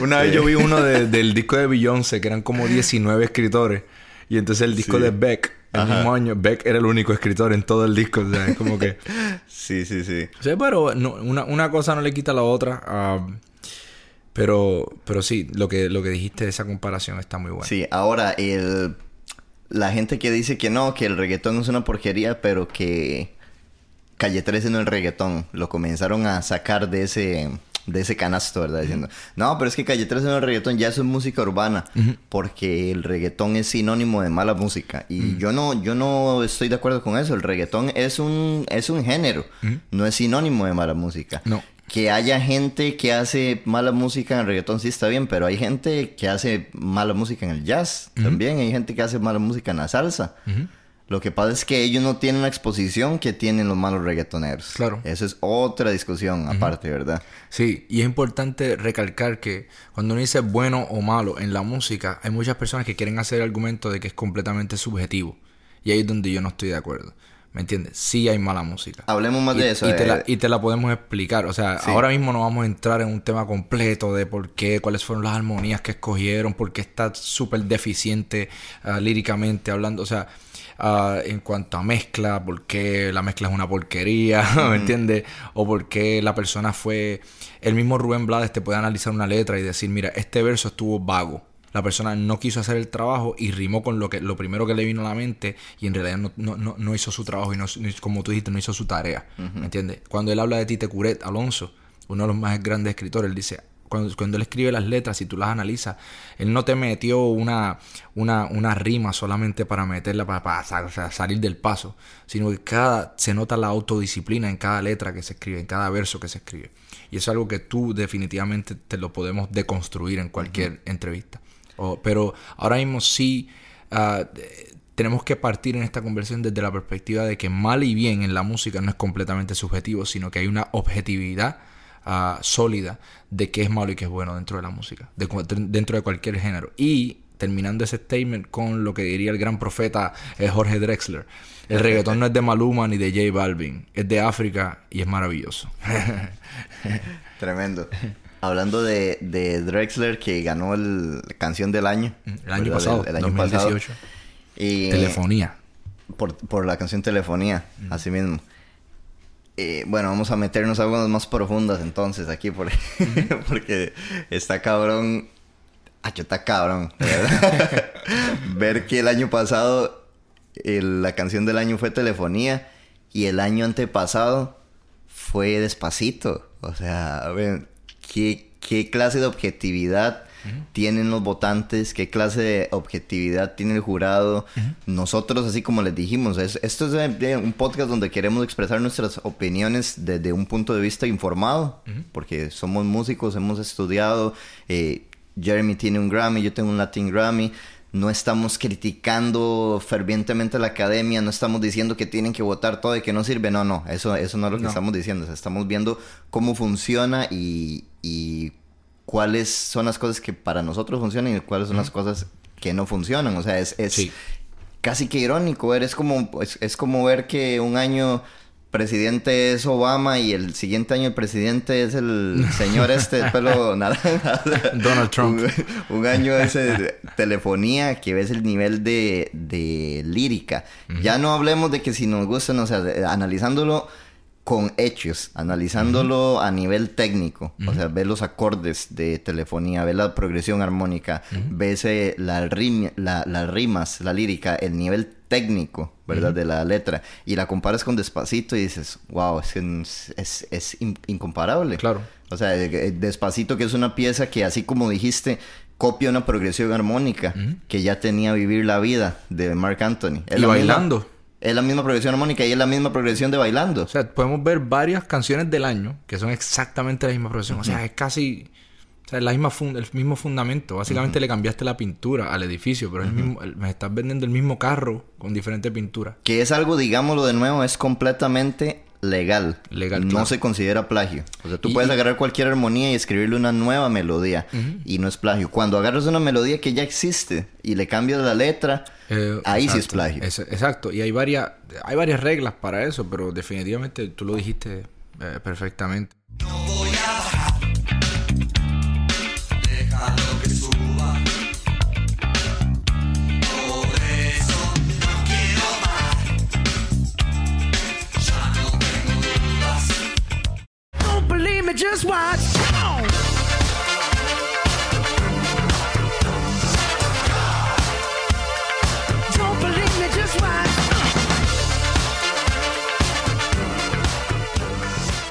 Una vez yo vi uno del disco de Beyoncé, que eran como 19 escritores. Y entonces el disco de Beck, el mismo año, Beck era el único escritor en todo el disco. O sea, es como que... sí, sí, sí. Sí, pero una, una, cosa no le quita a la otra. Ah, pero, pero sí, lo que, lo que dijiste de esa comparación está muy bueno. Sí, ahora el... La gente que dice que no, que el reggaetón es una porquería, pero que Calle 13 no el reggaetón. Lo comenzaron a sacar de ese de ese canasto, ¿verdad? Diciendo, no, pero es que Calle 13 no el reggaetón, ya eso es música urbana, porque el reggaetón es sinónimo de mala música. Y yo no, yo no estoy de acuerdo con eso. El reggaetón es un, es un género, no es sinónimo de mala música. No. Que haya gente que hace mala música en el reggaetón sí está bien, pero hay gente que hace mala música en el jazz también, hay gente que hace mala música en la salsa. Lo que pasa es que ellos no tienen la exposición que tienen los malos reggaetoneros. Claro. Eso es otra discusión aparte, ¿verdad? Sí, y es importante recalcar que cuando uno dice bueno o malo en la música, hay muchas personas que quieren hacer el argumento de que es completamente subjetivo. Y ahí es donde yo no estoy de acuerdo. ¿Me entiendes? Sí hay mala música. Hablemos más de eso. Y te, la, eh. y te, la, podemos explicar. O sea, ahora mismo no vamos a entrar en un tema completo de por qué, cuáles fueron las armonías que escogieron, por qué está súper deficiente ah, líricamente hablando. O sea, Ah, en cuanto a mezcla, por qué la mezcla es una porquería, ¿me entiendes? O por qué la persona fue... El mismo Rubén Blades te puede analizar una letra y decir, mira, este verso estuvo vago. La persona no quiso hacer el trabajo y rimó con lo que lo primero que le vino a la mente y en realidad no, no, no, hizo su trabajo y no, como tú dijiste, no hizo su tarea. ¿Me entiendes? Cuando él habla de Tite Curet, Alonso, uno de los más grandes escritores, él dice, cuando, él escribe las letras, y tú las analizas, él no te metió una, una, una rima solamente para meterla, para, salir del paso, sino que cada, se nota la autodisciplina en cada letra que se escribe, en cada verso que se escribe. Y eso es algo que tú definitivamente te lo podemos deconstruir en cualquier entrevista. pero ahora mismo sí ah, tenemos que partir en esta conversación desde la perspectiva de que mal y bien en la música no es completamente subjetivo, sino que hay una objetividad Ah, sólida de qué es malo y qué es bueno dentro de la música, dentro de cualquier género. Y terminando ese statement con lo que diría el gran profeta eh, Jorge Drexler. El reggaetón no es de Maluma ni de J Balvin, es de África y es maravilloso. Tremendo. Hablando de, Drexler que ganó el canción del año. El año pasado, el, año 2018. y, Telefonía. Por, por, la canción Telefonía, así mismo. Eh, bueno, vamos a meternos a aguas más profundas entonces aquí por... porque está cabrón. Ah, yo está cabrón, ¿verdad? Ver que el año pasado la canción del año fue Telefonía y el año antepasado fue Despacito. O sea, a ver, ¿qué, qué clase de objetividad tienen los votantes, qué clase de objetividad tiene el jurado. Nosotros, así como les dijimos, esto es un podcast donde queremos expresar nuestras opiniones desde un punto de vista informado, porque somos músicos, hemos estudiado. Eh, Jeremy tiene un Grammy, yo tengo un Latin Grammy no estamos criticando fervientemente a la academia, no estamos diciendo que tienen que votar todo y que no sirve, no, no, eso, eso no es lo que estamos diciendo, estamos viendo cómo funciona y, y cuáles son las cosas que para nosotros funcionan y cuáles son las cosas que no funcionan. O sea, es, es casi que irónico. Es como, es, como ver que un año presidente es Obama y el siguiente año el presidente es el señor este de pelo naranja. Donald Trump. Un, año es telefonía, que ves el nivel de, de lírica. Ya no hablemos de que si nos gustan, o sea, analizándolo con hechos, analizándolo a nivel técnico. O sea, ve los acordes de telefonía, ve la progresión armónica, ves eh, la las rimas, la lírica, el nivel técnico, ¿verdad? De la letra. Y la comparas con Despacito y dices, wow, es, es, es incomparable. Claro. O sea, eh, eh, Despacito que es una pieza que así como dijiste, copia una progresión armónica que ya tenía Vivir la Vida de Mark Anthony. y bailando. Es la misma progresión armónica y es la misma progresión de bailando. O sea, podemos ver varias canciones del año que son exactamente la misma progresión. O sea, es casi... O sea, es la misma el mismo fundamento. Básicamente le cambiaste la pintura al edificio, pero es el mismo, me estás vendiendo el mismo carro con diferente pintura. Que es algo, digámoslo de nuevo, es completamente legal. Legal. No se considera plagio. O sea, tú puedes agarrar cualquier armonía y escribirle una nueva melodía y no es plagio. Cuando agarras una melodía que ya existe y le cambias la letra, eh, ahí sí es plagio. exacto. Y hay varias, hay varias reglas para eso, pero definitivamente tú lo dijiste eh, perfectamente. No voy just watch. Don't believe me, just watch.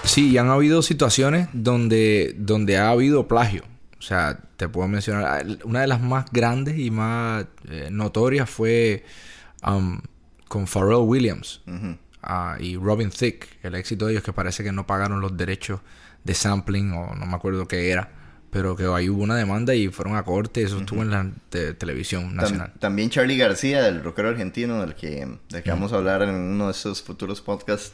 Sí, han habido situaciones donde, donde ha habido plagio. O sea, te puedo mencionar, una de las más grandes y más eh, notorias fue um, con Pharrell Williams uh, y Robin Thicke. El éxito de ellos que parece que no pagaron los derechos de sampling o no me acuerdo qué era. Pero que ahí hubo una demanda y fueron a corte, eso estuvo en la televisión nacional. también Charlie García, el rockero argentino del que, del que vamos a hablar en uno de esos futuros podcasts,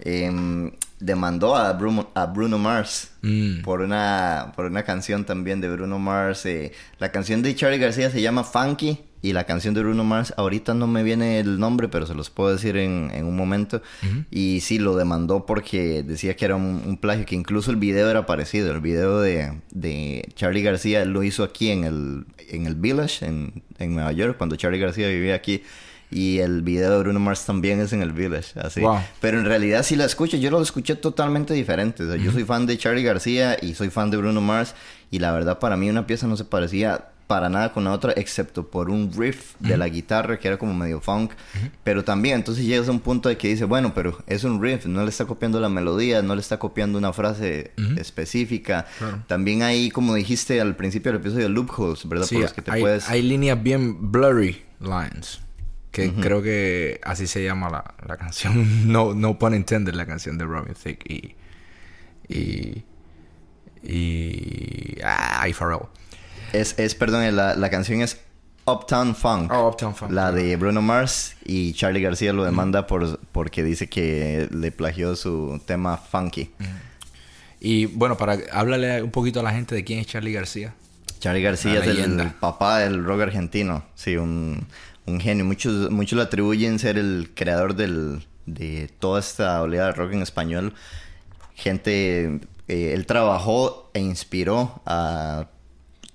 em, demandó a Bruno, a Bruno Mars mm. por, una, por una canción también de Bruno Mars. Eh, la canción de Charlie García se llama Funky y la canción de Bruno Mars, ahorita no me viene el nombre, pero se los puedo decir en, en un momento. Y sí, lo demandó porque decía que era un, plagio, que incluso el video era parecido. El video de, de Charlie García lo hizo aquí en el, en el Village, en, en Nueva York, cuando Charlie García vivía aquí. Y el video de Bruno Mars también es en el Village, así. Pero en realidad si la escucho, yo lo escuché totalmente diferente. O sea, Yo soy fan de Charlie García y soy fan de Bruno Mars. Y la verdad para mí una pieza no se parecía para nada con la otra, excepto por un riff de la guitarra que era como medio funk. Pero también, entonces llegas a un punto de que dice, bueno, pero es un riff, no le está copiando la melodía, no le está copiando una frase específica. También hay, como dijiste al principio del episodio, loopholes, ¿verdad? por los que te hay, puedes... hay líneas bien blurry lines. Que creo que así se llama la, la canción. No, no pun intended, la canción de Robin Thicke y. Y. Y. Ah, y Pharrell. Es, es perdón, la, la canción es Uptown Funk. Oh, Uptown Funk. La de Bruno Mars y Charlie García lo demanda por, porque dice que le plagió su tema funky. Y bueno, para háblale un poquito a la gente de quién es Charlie García. Charlie García es el, papá del rock argentino. Sí, un, un genio. Muchos, muchos lo atribuyen ser el creador del, de toda esta oleada de rock en español. Gente, eh, él trabajó e inspiró a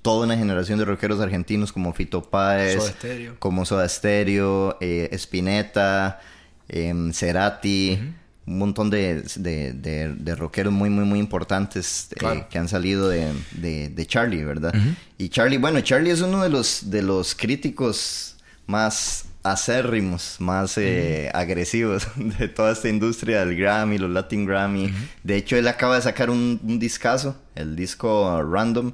toda una generación de rockeros argentinos como Fito Páez, como Soda Stereo, eh, Spinetta, em, Cerati, un montón de, de, rockeros muy, muy, muy importantes eh, que han salido de, Charlie, ¿verdad? Y Charlie, bueno, Charlie es uno de los, de los críticos más acérrimos, más eh, agresivos de toda esta industria del Grammy, los Latin Grammy. De hecho, él acaba de sacar un, un discazo, el disco Random,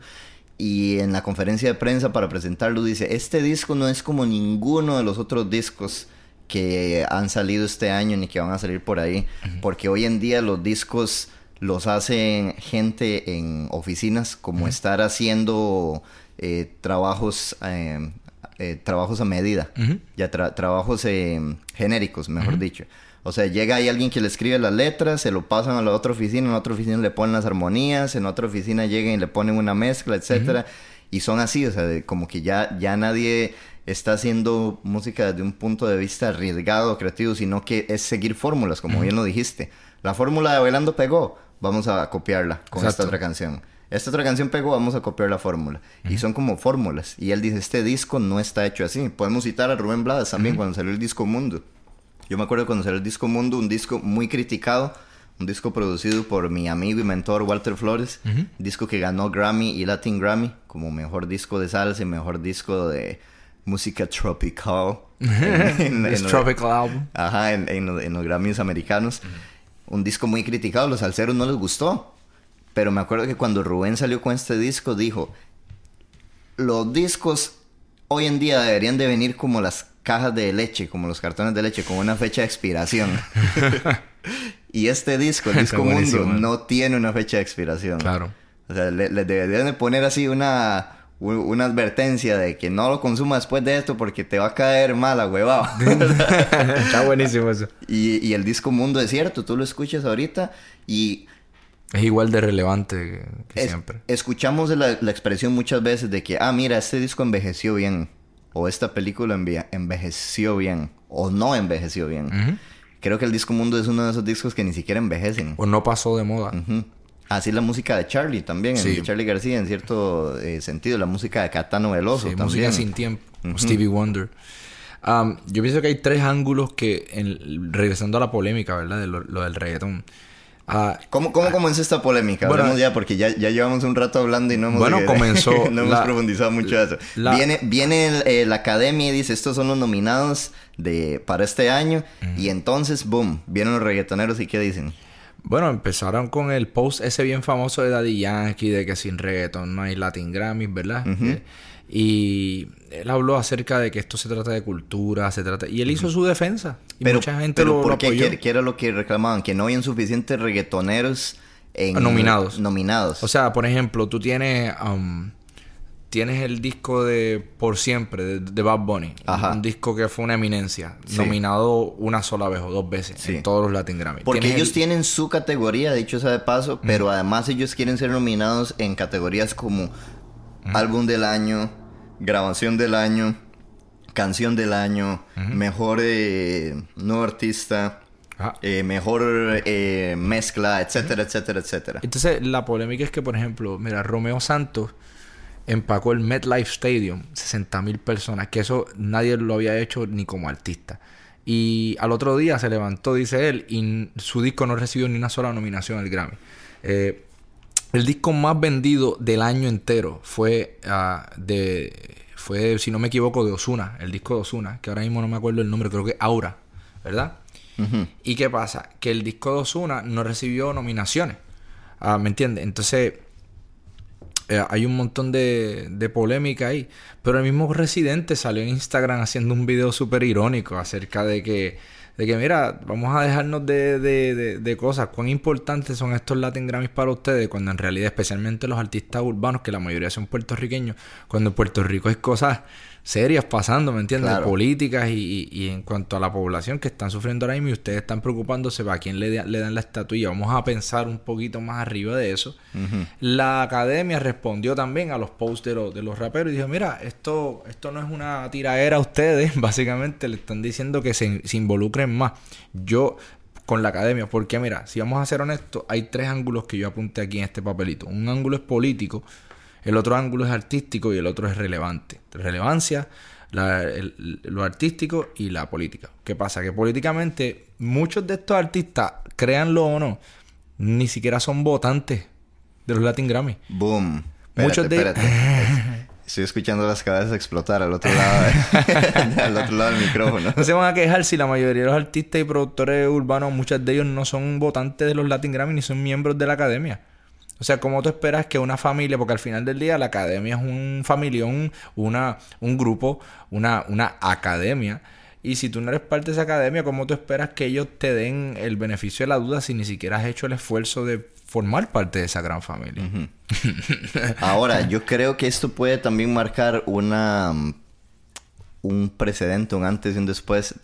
y en la conferencia de prensa para presentarlo dice, este disco no es como ninguno de los otros discos que han salido este año ni que van a salir por ahí, porque hoy en día los discos los hacen gente en oficinas, como estar haciendo eh, trabajos eh, eh, trabajos a medida, ya trabajos genéricos, mejor dicho. O sea, llega ahí alguien que le escribe las letras, se lo pasan a la otra oficina, en la otra oficina le ponen las armonías, en otra oficina llegan y le ponen una mezcla, etcétera. Y son así, o sea, como que ya, ya nadie está haciendo música desde un punto de vista arriesgado, creativo, sino que es seguir fórmulas, como bien lo dijiste. La fórmula de Bailando pegó, vamos a copiarla con esta otra canción. Esta otra canción pegó, vamos a copiar la fórmula. Y son como fórmulas. Y él dice, este disco no está hecho así. Podemos citar a Rubén Blades también cuando salió el disco Mundo. Yo me acuerdo cuando salió el disco Mundo, un disco muy criticado, un disco producido por mi amigo y mentor Walter Flores, disco que ganó Grammy y Latin Grammy como mejor disco de salsa y mejor disco de música tropical. en, tropical album. Ajá, en, los Grammys americanos. Un disco muy criticado, los salseros no les gustó. Pero me acuerdo que cuando Rubén salió con este disco dijo, los discos hoy en día deberían de venir como las cajas de leche, como los cartones de leche, con una fecha de expiración. y este disco, el disco Mundo, no tiene una fecha de expiración. Claro. O sea, le, le deberían de poner así una, una advertencia de que no lo consuma después de esto porque te va a caer mala, huevado. Está buenísimo eso. y, y el disco Mundo Desierto, tú lo escuchas ahorita y Es igual de relevante que, es- siempre. escuchamos la, la expresión muchas veces de que, ah, mira, este disco envejeció bien. O esta película enve- envejeció bien. O no envejeció bien. Ujú. Creo que el disco Mundo es uno de esos discos que ni siquiera envejecen. O no pasó de moda. Ujú. Así la música de Charlie también, Sí. de Charlie García en cierto eh, sentido, la música de Catano Veloso Sí, también. música sin tiempo. Stevie Wonder. Um, yo pienso que hay tres ángulos que, en- regresando a la polémica, ¿verdad? De lo, lo del reggaetón. Ah, ¿Cómo, cómo comenzó esta polémica? Bueno, ya, porque ya, ya llevamos un rato hablando y no hemos, Bueno, comenzó no hemos la- profundizado mucho eso. viene viene el- eh, la academia y dice, estos son los nominados de, para este año. Y entonces, boom, vienen los reggaetoneros y ¿qué dicen? Bueno, empezaron con el post ese bien famoso de Daddy Yankee de que sin reggaeton no hay Latin Grammys, ¿verdad? Eh, y él habló acerca de que esto se trata de cultura, se trata... Y él hizo su defensa. Y Pero, mucha gente pero lo, ¿por lo apoyó. ¿Qué, qué era lo que reclamaban? Que no habían suficientes reggaetoneros en... Nominados. Nominados. O sea, por ejemplo, tú tienes... um, tienes el disco de Por Siempre, de, de Bad Bunny. Ajá. Un disco que fue una eminencia. Sí. Nominado una sola vez o dos veces Sí. en todos los Latin Grammys. Porque Tienes ellos el- tienen su categoría, dicho sea de paso, pero además ellos quieren ser nominados en categorías como álbum del año, grabación del año, canción del año, mejor eh, nuevo artista, Ah. eh, mejor eh, mezcla, etcétera, etcétera, etcétera. Entonces, la polémica es que, por ejemplo, mira, Romeo Santos empacó el MetLife Stadium, 60 mil personas, que eso nadie lo había hecho ni como artista. Y al otro día se levantó, dice él, y su disco no recibió ni una sola nominación al Grammy. Eh, el disco más vendido del año entero fue ah, de fue si no me equivoco de Osuna, el disco de Osuna, que ahora mismo no me acuerdo el nombre, creo que Aura, ¿verdad? ¿Y qué pasa? Que el disco de Ozuna no recibió nominaciones. Ah, ¿Me entiendes? Entonces, eh, hay un montón de, de polémica ahí. Pero el mismo Residente salió en Instagram haciendo un video súper irónico acerca de que, de que, mira, vamos a dejarnos de, de, de, de cosas. Cuán importantes son estos Latin Grammys para ustedes, cuando en realidad, especialmente los artistas urbanos, que la mayoría son puertorriqueños, cuando en Puerto Rico hay cosas serias pasando, ¿me entiendes? Claro. políticas y, y- y en cuanto a la población que están sufriendo ahora mismo y ustedes están preocupándose para quién le, da- le dan la estatuilla. Vamos a pensar un poquito más arriba de eso. La academia respondió también a los posts de, los- de los raperos y dijo, mira, esto, esto no es una tiraera a ustedes, básicamente le están diciendo que se, se involucren más. Yo con la academia, porque mira, si vamos a ser honestos, hay tres ángulos que yo apunté aquí en este papelito. Un ángulo es político, el otro ángulo es artístico y el otro es relevante. Relevancia, la- el- lo artístico y la política. ¿Qué pasa? Que políticamente muchos de estos artistas, créanlo o no, ni siquiera son votantes de los Latin Grammy. Boom. Muchos Espérate, de- espérate. Estoy escuchando las cabezas explotar al otro lado, al otro lado del micrófono. No se van a quejar si la mayoría de los artistas y productores urbanos, muchos de ellos no son votantes de los Latin Grammy ni son miembros de la academia. O sea, ¿cómo tú esperas que una familia, porque al final del día la academia es un familión, una, un grupo, una, una academia, y si tú no eres parte de esa academia, ¿cómo tú esperas que ellos te den el beneficio de la duda si ni siquiera has hecho el esfuerzo de formar parte de esa gran familia? Ahora, yo creo que esto puede también marcar una un precedente, un antes y un después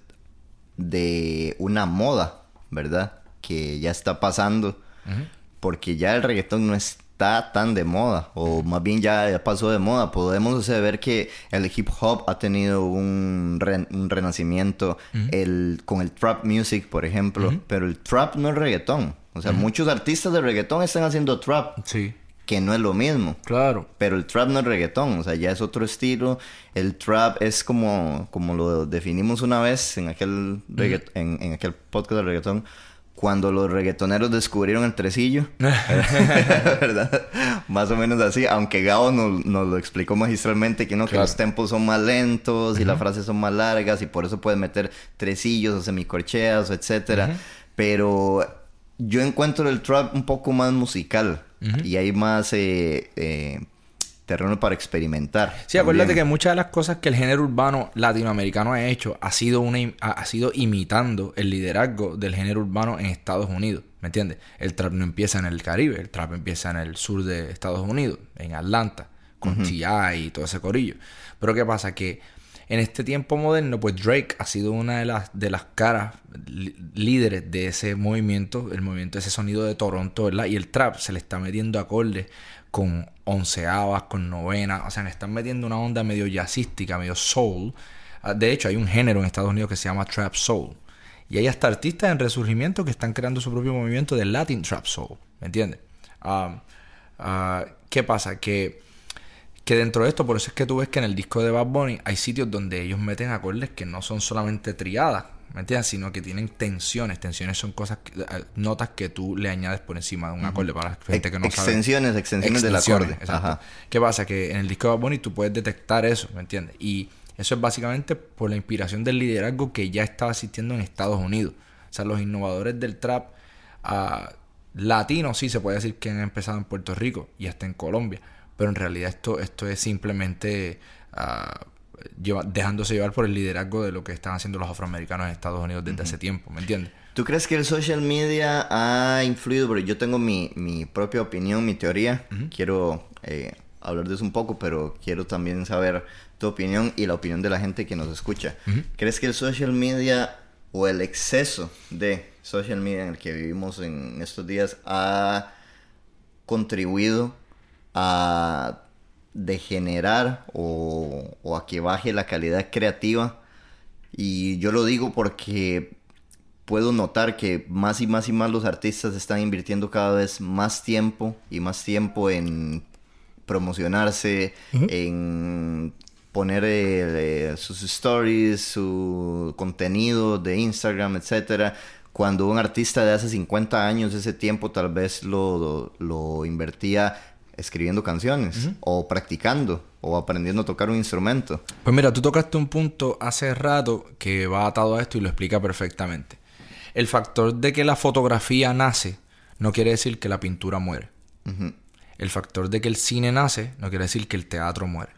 de una moda, ¿verdad? Que ya está pasando, porque ya el reggaetón no está tan de moda, o más bien ya, ya pasó de moda. Podemos o sea, ver que el hip hop ha tenido un, re- un renacimiento el, con el trap music, por ejemplo, pero el trap no es reggaetón. O sea, muchos artistas de reggaetón están haciendo trap, Sí, que no es lo mismo. claro. Pero el trap no es reggaetón, o sea, ya es otro estilo. El trap es como, como lo definimos una vez en aquel, en, en aquel podcast de reggaetón, cuando los reggaetoneros descubrieron el tresillo. ¿Verdad? Más o menos así, aunque Gao nos, nos lo explicó magistralmente que no, que los tempos son más lentos y las frases son más largas y por eso puedes meter tresillos o semicorcheas, etcétera. Pero yo encuentro el trap un poco más musical y hay más eh, eh, terreno para experimentar. Sí, acuérdate que muchas de las cosas que el género urbano latinoamericano ha hecho ha sido, una, ha, sido imitando el liderazgo del género urbano en Estados Unidos. ¿Me entiendes? El trap no empieza en el Caribe, el trap empieza en el sur de Estados Unidos, en Atlanta, con T.I. y todo ese corillo. Pero ¿qué pasa? Que en este tiempo moderno, pues Drake ha sido una de las, de las caras líderes de ese movimiento, el movimiento de ese sonido de Toronto, ¿verdad? Y el trap se le está metiendo acordes con onceavas, con novenas, o sea, le están metiendo una onda medio jazzística, medio soul. Ah, de hecho, hay un género en Estados Unidos que se llama Trap Soul. Y hay hasta artistas en resurgimiento que están creando su propio movimiento de Latin Trap Soul. ¿Me entiendes? Ah, ah, ¿Qué pasa? Que que dentro de esto, por eso es que tú ves que en el disco de Bad Bunny hay sitios donde ellos meten acordes que no son solamente triadas, ¿me entiendes? Sino que tienen tensiones. Tensiones son cosas, notas que tú le añades por encima de un acorde para la gente que no extensiones, sabe. Extensiones, del acorde. Ajá. ¿Qué pasa? Que en el disco de Bad Bunny tú puedes detectar eso, ¿me entiendes? Y eso es básicamente por la inspiración del liderazgo que ya estaba existiendo en Estados Unidos. O sea, los innovadores del trap uh, latinos sí se puede decir que han empezado en Puerto Rico y hasta en Colombia pero en realidad esto, esto es simplemente uh, dejándose llevar por el liderazgo de lo que están haciendo los afroamericanos en Estados Unidos desde hace tiempo, ¿me entiendes? ¿Tú crees que el social media ha influido? Porque yo tengo mi, mi propia opinión, mi teoría. Quiero eh, hablar de eso un poco, pero quiero también saber tu opinión y la opinión de la gente que nos escucha. ¿Crees que el social media o el exceso de social media en el que vivimos en estos días ha contribuido a degenerar o, o a que baje la calidad creativa. Y yo lo digo porque puedo notar que más y más y más los artistas están invirtiendo cada vez más tiempo y más tiempo en promocionarse, en poner eh, sus stories, su contenido de Instagram, etcétera. Cuando un artista de hace 50 años ese tiempo tal vez lo, lo invertía escribiendo canciones o practicando o aprendiendo a tocar un instrumento. Pues mira, tú tocaste un punto hace rato que va atado a esto y lo explica perfectamente. El factor de que la fotografía nace no quiere decir que la pintura muere. El factor de que el cine nace no quiere decir que el teatro muere.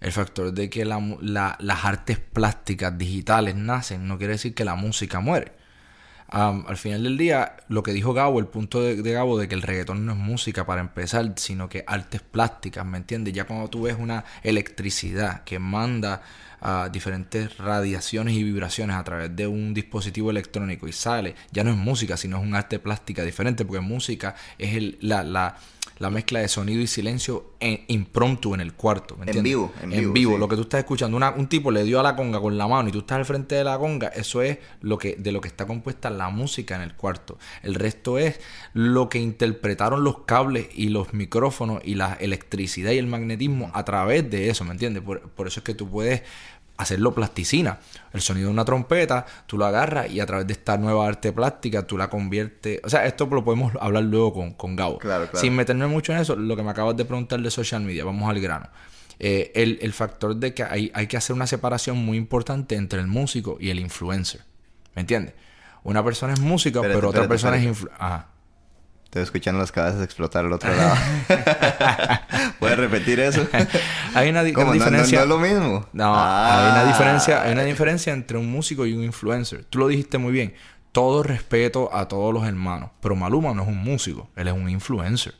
El factor de que las artes plásticas digitales nacen no quiere decir que la música muere al final del día, lo que dijo Gabo, el punto de, Gabo de que el reggaetón no es música para empezar, sino que artes plásticas, ¿me entiendes? Ya cuando tú ves una electricidad que manda a diferentes radiaciones y vibraciones a través de un dispositivo electrónico y sale, ya no es música, sino es un arte plástica diferente, porque música es el, la, la la mezcla de sonido y silencio en, impromptu en el cuarto. ¿me en vivo. En, vivo. Lo que tú estás escuchando. un tipo le dio a la conga con la mano y tú estás al frente de la conga. Eso es lo que, de lo que está compuesta la música en el cuarto. El resto es lo que interpretaron los cables y los micrófonos y la electricidad y el magnetismo a través de eso. ¿Me entiendes? Por, por eso es que tú puedes hacerlo plasticina. El sonido de una trompeta, tú lo agarras y a través de esta nueva arte plástica tú la conviertes. O sea, esto lo podemos hablar luego con, con Gabo. Claro, Sin meterme mucho en eso, lo que me acabas de preguntar de social media, vamos al grano. Eh, el, factor de que hay, hay que hacer una separación muy importante entre el músico y el influencer. ¿Me entiendes? Una persona es música, pero otra persona es influencer. Estoy escuchando las cabezas explotar al otro lado. ¿Puedes repetir eso? hay una, diferencia. No, es lo mismo. No, hay una ah. diferencia, hay una diferencia entre un músico y un influencer. Tú lo dijiste muy bien. Todo respeto a todos los hermanos. Pero Maluma no es un músico, él es un influencer.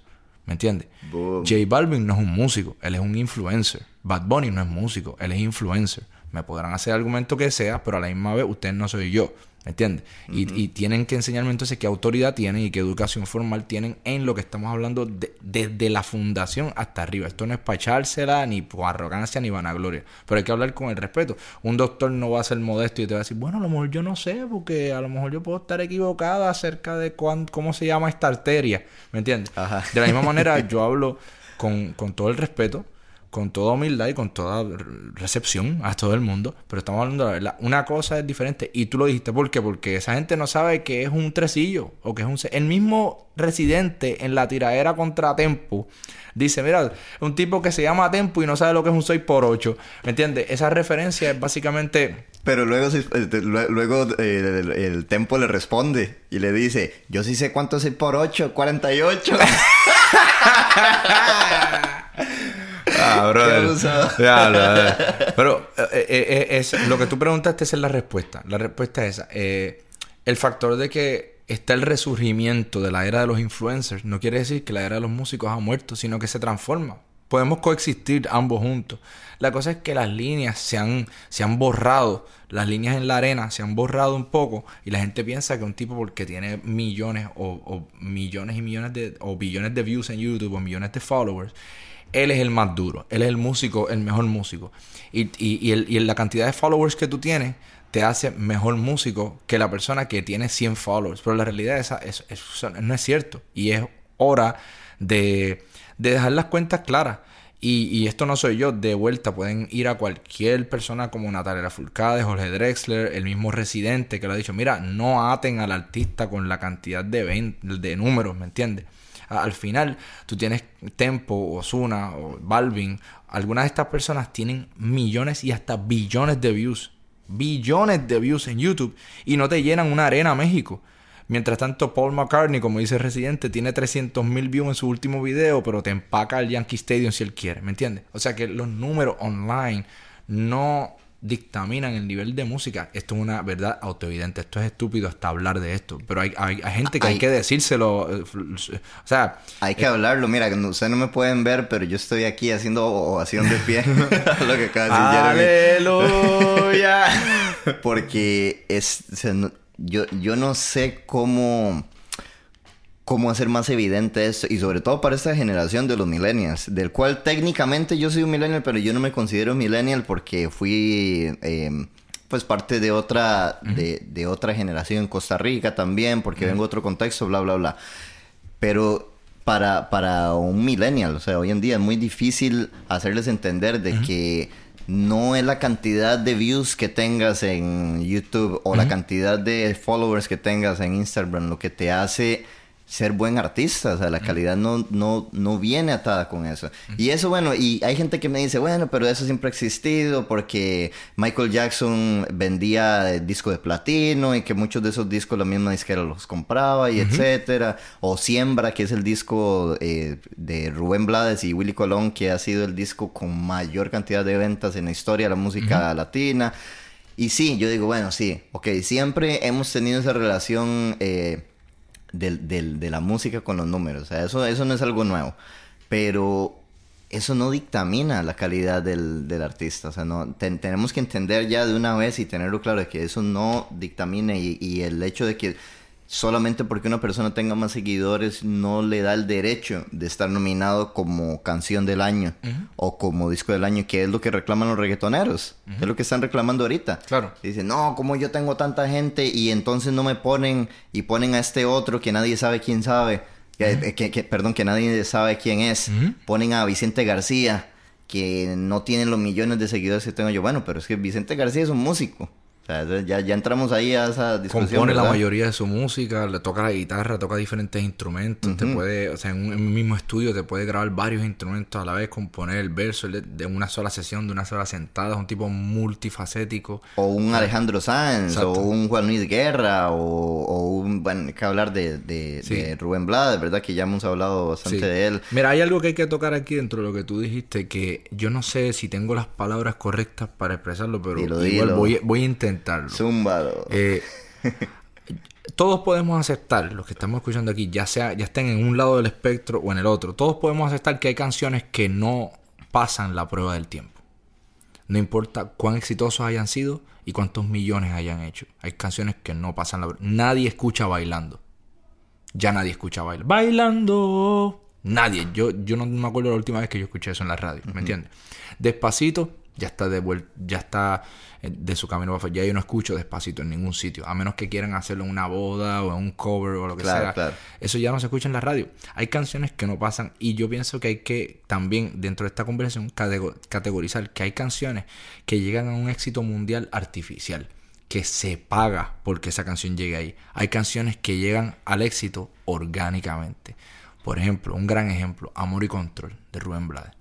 ¿Me entiendes? J Balvin no es un músico, él es un influencer. Bad Bunny no es músico, él es influencer. Me podrán hacer el argumento que sea, pero a la misma vez usted no soy yo. ¿Me entiendes? y, tienen que enseñarme entonces qué autoridad tienen y qué educación formal tienen en lo que estamos hablando desde la fundación hasta arriba. Esto no es para echársela ni por arrogancia ni vanagloria. Pero hay que hablar con el respeto. Un doctor no va a ser modesto y te va a decir, bueno, a lo mejor yo no sé, porque a lo mejor yo puedo estar equivocada acerca de cómo se llama esta arteria. ¿Me entiendes? De la misma manera, yo hablo con, con todo el respeto con toda humildad y con toda recepción a todo el mundo, pero estamos hablando de la verdad. Una cosa es diferente y tú lo dijiste, ¿por qué? Porque esa gente no sabe que es un tresillo o que es un... El mismo residente en la tiradera contra Tempo dice, mira, un tipo que se llama Tempo y no sabe lo que es un 6 por 8 ¿me entiendes? Esa referencia es básicamente... Pero luego, eh, luego eh, el, el, Tempo le responde y le dice, yo sí sé cuánto es 6 por 8, 48. ah, brother. Pero eh, eh, eh, es, lo que tú preguntaste es la respuesta. La respuesta es esa. el factor de que está el resurgimiento de la era de los influencers no quiere decir que la era de los músicos ha muerto, sino que se transforma. Podemos coexistir ambos juntos. La cosa es que las líneas se han, se han borrado, las líneas en la arena se han borrado un poco y la gente piensa que un tipo porque tiene millones o, millones y millones de o billones de views en YouTube o millones de followers, él es el más duro, él es el músico, el mejor músico. Y, y, y, la cantidad de followers que tú tienes te hace mejor músico que la persona que tiene 100 followers. Pero la realidad esa, es, no es cierto. Y es hora de, de dejar las cuentas claras. Y, y, esto no soy yo, de vuelta pueden ir a cualquier persona como Natalia Fulcade, Jorge Drexler, el mismo residente que lo ha dicho, mira, no aten al artista con la cantidad de, de números, ¿me entiendes? Al final, tú tienes Tempo, Osuna o Balvin, algunas de estas personas tienen millones y hasta billones de views, billones de views en YouTube y no te llenan una arena a México. Mientras tanto, Paul McCartney, como dice Residente, tiene 300.000 views en su último video, pero te empaca al Yankee Stadium si él quiere, ¿me entiendes? O sea que los números online no dictaminan el nivel de música. Esto es una verdad autoevidente. Esto es estúpido hasta hablar de esto. Pero hay, hay, gente que hay, que decírselo. Eh, o sea... Hay que hablarlo. Mira, ustedes no me pueden ver, pero yo estoy aquí haciendo ovación de pie. lo que acaba de decir ¡Aleluya! Porque es yo, yo no sé cómo, cómo hacer más evidente esto, y sobre todo para esta generación de los millennials, del cual técnicamente yo soy un millennial, pero yo no me considero millennial porque fui... Em, pues parte de otra, de, otra generación en Costa Rica también, porque vengo de otro contexto, bla, bla, bla. Pero para, para un millennial, o sea, hoy en día es muy difícil hacerles entender de que no es la cantidad de views que tengas en YouTube o la cantidad de followers que tengas en Instagram lo que te hace ser buen artista, o sea, la calidad no, no, no viene atada con eso. Y eso, bueno, y hay gente que me dice, bueno, pero eso siempre ha existido porque Michael Jackson vendía disco de platino y que muchos de esos discos la misma disquera los compraba y etcétera. O Siembra, que es el disco eh, de Rubén Blades y Willy Colón, que ha sido el disco con mayor cantidad de ventas en la historia de la música latina. Y sí, yo digo, bueno, sí, ok, siempre hemos tenido esa relación... Eh, de la música con los números. O sea, eso, eso no es algo nuevo. Pero eso no dictamina la calidad del, artista. O sea, no, tenemos que entender ya de una vez y tenerlo claro que eso no dictamina y, y el hecho de que solamente porque una persona tenga más seguidores no le da el derecho de estar nominado como canción del año o como disco del año, que es lo que reclaman los reggaetoneros. Es lo que están reclamando ahorita. Claro. Dicen, no, como yo tengo tanta gente y entonces no me ponen y ponen a este otro que nadie sabe quién sabe. Que, perdón, que nadie sabe quién es. Ponen a Vicente García, que no tiene los millones de seguidores que tengo yo. Bueno, pero es que Vicente García es un músico ya, ya entramos ahí a esa discusión. Compone la mayoría de su música, le toca la guitarra, toca diferentes instrumentos. Te puede, o sea, en un, mismo estudio te puede grabar varios instrumentos a la vez, componer el verso de una sola sesión, de una sola sentada. Es un tipo multifacético. O un Alejandro Sanz, o un Juan Luis Guerra, o, un. Bueno, hay que hablar de, de, Rubén Blades, ¿verdad? Que ya hemos hablado bastante de él. Mira, hay algo que hay que tocar aquí dentro de lo que tú dijiste, que yo no sé si tengo las palabras correctas para expresarlo, pero igual Voy, voy a intentar eh, todos podemos aceptar, los que estamos escuchando aquí, ya sea, ya estén en un lado del espectro o en el otro, todos podemos aceptar que hay canciones que no pasan la prueba del tiempo. No importa cuán exitosos hayan sido y cuántos millones hayan hecho. Hay canciones que no pasan la prueba. Nadie escucha bailando. Ya nadie escucha bailando. Bailando. Nadie. Yo, yo no me acuerdo la última vez que yo escuché eso en la radio. ¿Me entiendes? Despacito ya está de vuelta, ya está de su camino Ya yo no escucho despacito en ningún sitio, a menos que quieran hacerlo en una boda o en un cover o lo que sea. Eso ya no se escucha en la radio. Hay canciones que no pasan y yo pienso que hay que también dentro de esta conversación categorizar que hay canciones que llegan a un éxito mundial artificial que se paga porque esa canción llegue ahí. Hay canciones que llegan al éxito orgánicamente. Por ejemplo, un gran ejemplo, Amor y Control de Rubén Blades.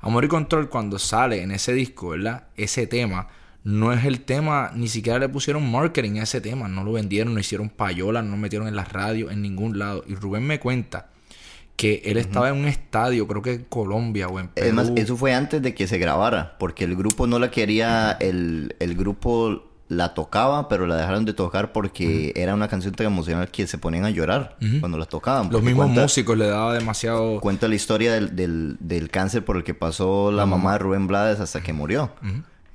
Amor y Control cuando sale en ese disco, ¿verdad? Ese tema no es el tema, ni siquiera le pusieron marketing a ese tema, no lo vendieron, no hicieron payola, no lo metieron en la radio, en ningún lado. Y Rubén me cuenta que él estaba en un estadio, creo que en Colombia o en Perú. Es más, eso fue antes de que se grabara, porque el grupo no la quería, el, el grupo la tocaba, pero la dejaron de tocar porque era una canción tan emocional que se ponían a llorar cuando la tocaban. Los mismos cuenta- músicos le daba demasiado... Cuenta la historia del, del, del cáncer por el que pasó la mamá de Rubén Blades hasta que murió.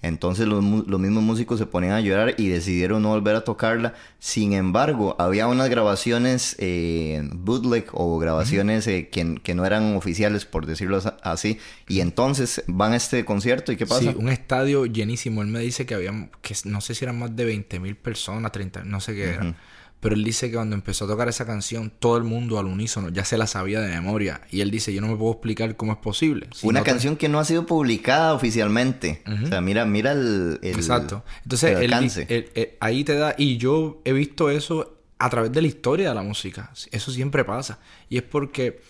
Entonces los, los mismos músicos se ponían a llorar y decidieron no volver a tocarla. Sin embargo, había unas grabaciones eh, bootleg o grabaciones eh, que, que no eran oficiales, por decirlo as- así. Y entonces van a este concierto y ¿qué pasa? Sí, un estadio llenísimo. Él me dice que había, que no sé si eran más de 20 mil personas, 30, no sé qué era. Pero él dice que cuando empezó a tocar esa canción, todo el mundo al unísono ya se la sabía de memoria. Y él dice, yo no me puedo explicar cómo es posible. Si Una no te- canción que no ha sido publicada oficialmente. O sea, mira, mira el, el- Exacto. Entonces, el alcance. él- ahí te da... Y yo he visto eso a través de la historia de la música. Eso siempre pasa. Y es porque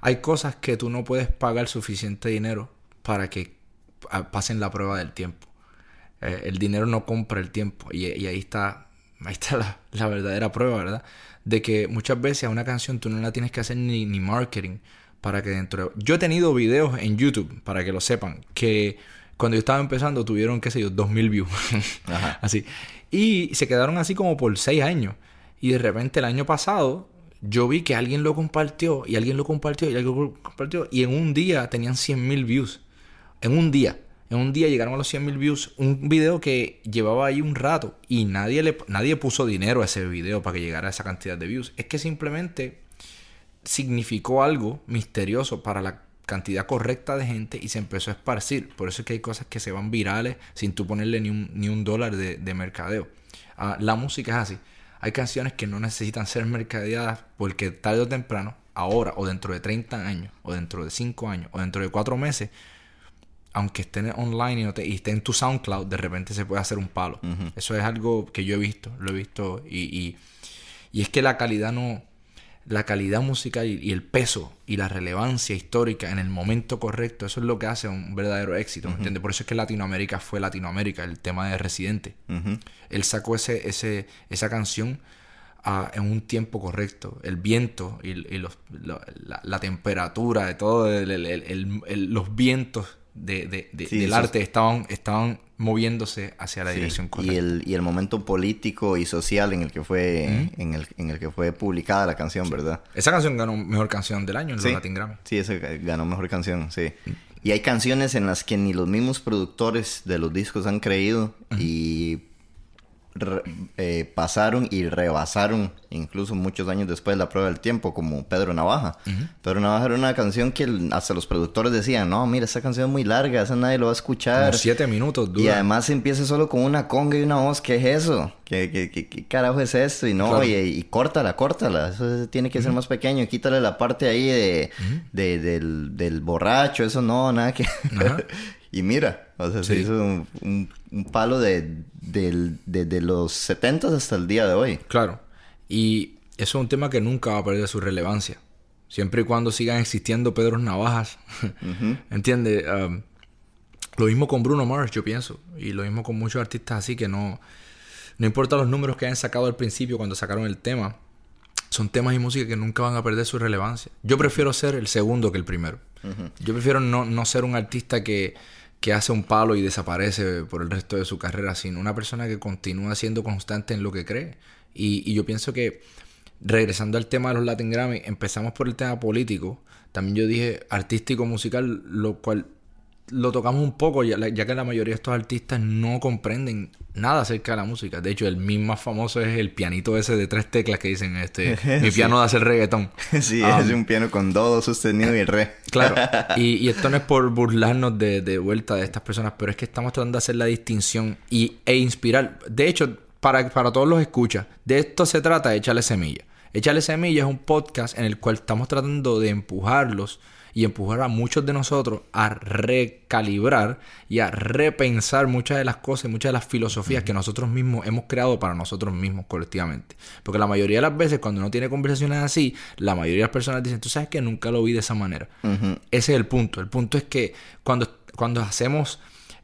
hay cosas que tú no puedes pagar suficiente dinero para que pasen la prueba del tiempo. Eh, el dinero no compra el tiempo. Y, y ahí está, ahí está la, la verdadera prueba, ¿verdad? De que muchas veces a una canción tú no la tienes que hacer ni, ni marketing para que dentro de... Yo he tenido videos en YouTube, para que lo sepan, que cuando yo estaba empezando tuvieron, qué sé yo, 2000 views. Ajá. así. Y se quedaron así como por 6 años. Y de repente el año pasado yo vi que alguien lo compartió y alguien lo compartió y alguien lo compartió. Y en un día tenían 100 mil views. En un día. En un día llegaron a los 100 mil views. Un video que llevaba ahí un rato. Y nadie, le, nadie puso dinero a ese video para que llegara a esa cantidad de views. Es que simplemente significó algo misterioso para la cantidad correcta de gente y se empezó a esparcir. Por eso es que hay cosas que se van virales sin tú ponerle ni un, ni un dólar de, de mercadeo. Ah, la música es así. Hay canciones que no necesitan ser mercadeadas porque tarde o temprano, ahora o dentro de 30 años, o dentro de 5 años, o dentro de 4 meses, aunque estén online y, no te, y esté en tu SoundCloud, de repente se puede hacer un palo. Eso es algo que yo he visto, lo he visto y, y, y es que la calidad no, la calidad musical y, y el peso y la relevancia histórica en el momento correcto, eso es lo que hace un verdadero éxito, ¿me entiendes? Por eso es que Latinoamérica fue Latinoamérica, el tema de Residente. Él sacó ese, ese, esa canción ah, en un tiempo correcto. El viento y, y los- lo- la, la temperatura de todo, el- el- el- el- el- los vientos de, de- de- Sí, del arte estaban, estaban moviéndose hacia la Sí, dirección y correcta. el, y el momento político y social en el que fue en, el, en el que fue publicada la canción, ¿verdad? Esa canción ganó Mejor Canción del Año en los. Latin Grammy. Sí, ese ganó mejor canción, sí. Y hay canciones en las que ni los mismos productores de los discos han creído y re- eh, pasaron y rebasaron incluso muchos años después la prueba del tiempo, como Pedro Navaja. Pedro Navaja era una canción que el- hasta los productores decían, no, mira, esa canción es muy larga, esa nadie lo va a escuchar. Como siete minutos Y dura. además empieza solo con una conga y una voz. ¿Qué es eso? ¿Qué, qué, qué- qué carajo es esto? Y no, Claro. y, y córtala, córtala. Eso tiene que ser más pequeño. Quítale la parte ahí de, de- del, del borracho. Eso no, nada que... Y mira, o sea, se hizo un, un- un palo de, de- de los 70 hasta el día de hoy. Claro. Y eso es un tema que nunca va a perder su relevancia. Siempre y cuando sigan existiendo Pedro Navajas. ¿Entiendes? Um, lo mismo con Bruno Mars, yo pienso. Y lo mismo con muchos artistas así que no... No importa los números que hayan sacado al principio cuando sacaron el tema. Son temas y música que nunca van a perder su relevancia. Yo prefiero ser el segundo que el primero. Yo prefiero no, no ser un artista que, que hace un palo y desaparece por el resto de su carrera, sino una persona que continúa siendo constante en lo que cree. Y, y yo pienso que, regresando al tema de los Latin Grammy, empezamos por el tema político. También yo dije artístico musical, lo cual lo tocamos un poco, ya, ya que la mayoría de estos artistas no comprenden nada acerca de la música. De hecho, el mismo más famoso es el pianito ese de tres teclas que dicen, este, mi Sí. piano de hacer reggaetón. sí, Um, es un piano con do, sostenido y re. Claro, y, y esto no es por burlarnos de, de vuelta de estas personas, pero es que estamos tratando de hacer la distinción y, e inspirar. De hecho, para, para todos los escuchas, de esto se trata Échale Semilla. Échale Semilla es un podcast en el cual estamos tratando de empujarlos y empujar a muchos de nosotros a recalibrar y a repensar muchas de las cosas y muchas de las filosofías que nosotros mismos hemos creado para nosotros mismos colectivamente. Porque la mayoría de las veces cuando uno tiene conversaciones así, la mayoría de las personas dicen, tú sabes que nunca lo vi de esa manera. Ese es el punto. El punto es que cuando, cuando hacemos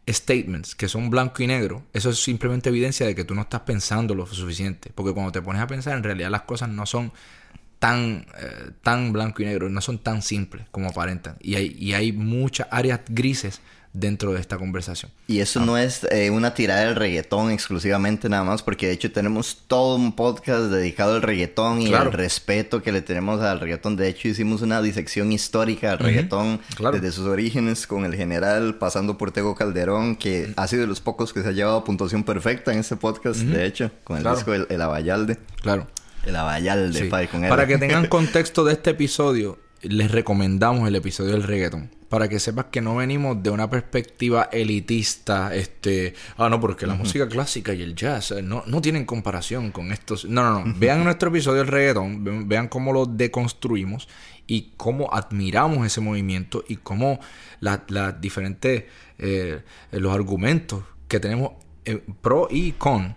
statements que son blanco y negro, eso es simplemente evidencia de que tú no estás pensando lo suficiente. Porque cuando te pones a pensar, en realidad las cosas no son tan, eh, tan blanco y negro, no son tan simples como aparentan. Y hay, y hay muchas áreas grises dentro de esta conversación. Y eso no es eh, una tirada del reggaetón exclusivamente nada más, porque de hecho tenemos todo un podcast dedicado al reggaetón y al respeto que le tenemos al reggaetón. De hecho hicimos una disección histórica al reggaetón desde sus orígenes con el general, pasando por Tego Calderón, que ha sido de los pocos que se ha llevado a puntuación perfecta en este podcast, de hecho, con el disco El, el Abayalde. Claro. El Abayalde, con Para que tengan contexto de este episodio, les recomendamos el episodio del reggaetón. Para que sepas que no venimos de una perspectiva elitista, este, ah, no, porque la música clásica y el jazz eh, no, no tienen comparación con estos. No, no, no. Vean nuestro episodio del reggaetón, vean cómo lo deconstruimos y cómo admiramos ese movimiento y cómo las diferentes, eh, los argumentos que tenemos eh, pro y con.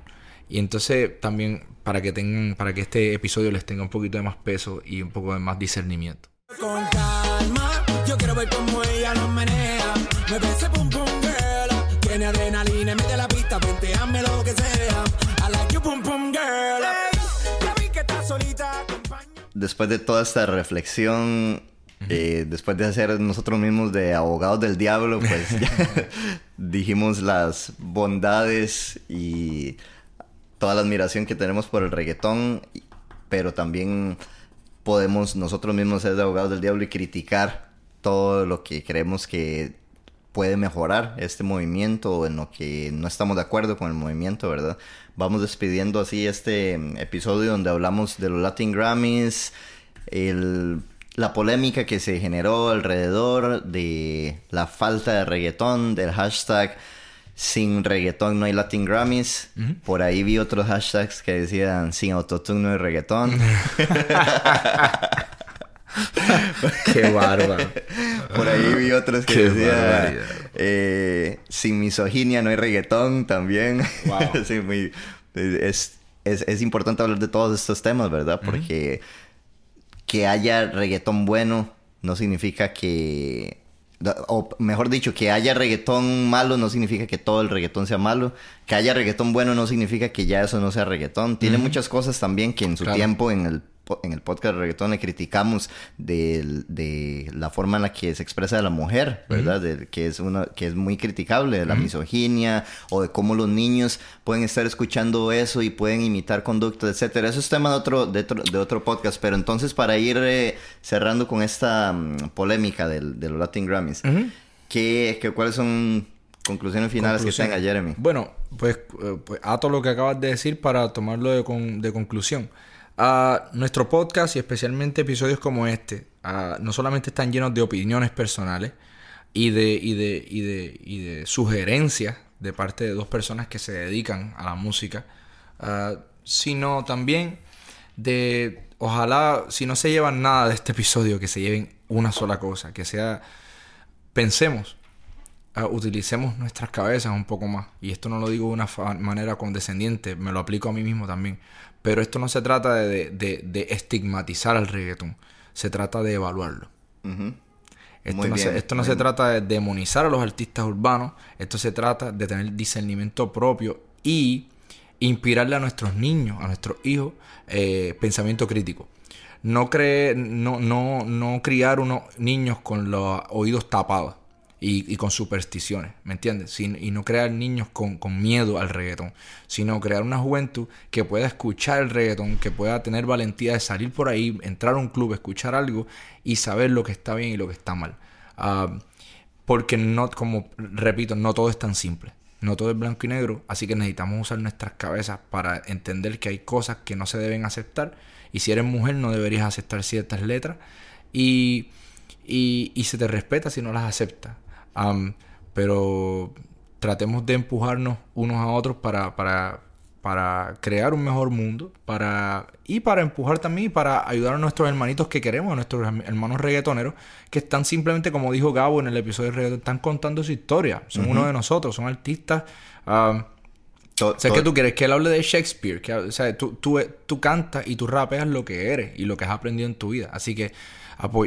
Y entonces también para que tengan, para que este episodio les tenga un poquito de más peso y un poco de más discernimiento. Con calma, yo quiero ver cómo ella nos menea. Me ese pum pum girl. Tiene adrenalina, mete la pista, venteame lo que sea. I like you pum pum girl. ya vi que estás solita, Después de toda esta reflexión, eh, después de hacer nosotros mismos de abogados del diablo, pues ya dijimos las bondades y toda la admiración que tenemos por el reggaetón, pero también podemos nosotros mismos ser de abogados del diablo y criticar todo lo que creemos que puede mejorar este movimiento o en lo que no estamos de acuerdo con el movimiento, ¿verdad? Vamos despidiendo así este episodio donde hablamos de los Latin Grammys, la polémica que se generó alrededor de la falta de reggaetón, del hashtag sin reggaetón no hay Latin Grammys. Por ahí vi otros hashtags que decían sin autotune no hay reggaetón. Qué bárbaro. Por ahí vi otros que decían eh, sin misoginia no hay reggaetón también. es, es, importante hablar de todos estos temas, ¿verdad? Porque que haya reggaetón bueno no significa que o mejor dicho, que haya reggaetón malo no significa que todo el reggaetón sea malo. Que haya reggaetón bueno no significa que ya eso no sea reggaetón. Tiene muchas cosas también que en su tiempo en el en el podcast de reggaetón le criticamos de, la forma en la que se expresa la mujer, ¿verdad? que, es una, que es muy criticable, de la misoginia o de cómo los niños pueden estar escuchando eso y pueden imitar conductas, etcétera. Eso es tema de otro, de otro, podcast, pero entonces para ir eh, cerrando con esta mm, polémica del, de los Latin Grammys, cuáles son conclusiones finales que tenga Jeremy? Bueno, pues, eh, pues ato lo que acabas de decir para tomarlo de, de conclusión nuestro podcast y especialmente episodios como este no solamente están llenos de opiniones personales y de, y de, y de, y de sugerencias de parte de dos personas que se dedican a la música, sino también de, ojalá, si no se llevan nada de este episodio, que se lleven una sola cosa, que sea, pensemos, utilicemos nuestras cabezas un poco más. Y esto no lo digo de una manera condescendiente, me lo aplico a mí mismo también. Pero esto no se trata de, estigmatizar al reggaetón, se trata de evaluarlo. Esto, no, se, esto no se, trata de demonizar a los artistas urbanos, esto se trata de tener discernimiento propio y inspirarle a nuestros niños, a nuestros hijos, eh, pensamiento crítico. No, cree, no, no, no criar unos niños con los oídos tapados y, con supersticiones, ¿me entiendes? y no crear niños con, miedo al reggaetón, sino crear una juventud que pueda escuchar el reggaetón, que pueda tener valentía de salir por ahí, entrar a un club, escuchar algo y saber lo que está bien y lo que está mal. Ah, porque no, como repito, no todo es tan simple. No todo es blanco y negro, así que necesitamos usar nuestras cabezas para entender que hay cosas que no se deben aceptar. Y si eres mujer, no deberías aceptar ciertas letras. Y, y, y se te respeta si no las aceptas pero tratemos de empujarnos unos a otros para, para, para crear un mejor mundo para, y para empujar también para ayudar a nuestros hermanitos que queremos, a nuestros hermanos reggaetoneros, que están simplemente, como dijo Gabo en el episodio de reggaeton, están contando su historia. Son uno de nosotros, son artistas. sé que tú quieres que él hable de Shakespeare, que o sea, tú, tú, tú cantas y tú rapeas lo que eres y lo que has aprendido en tu vida. Así que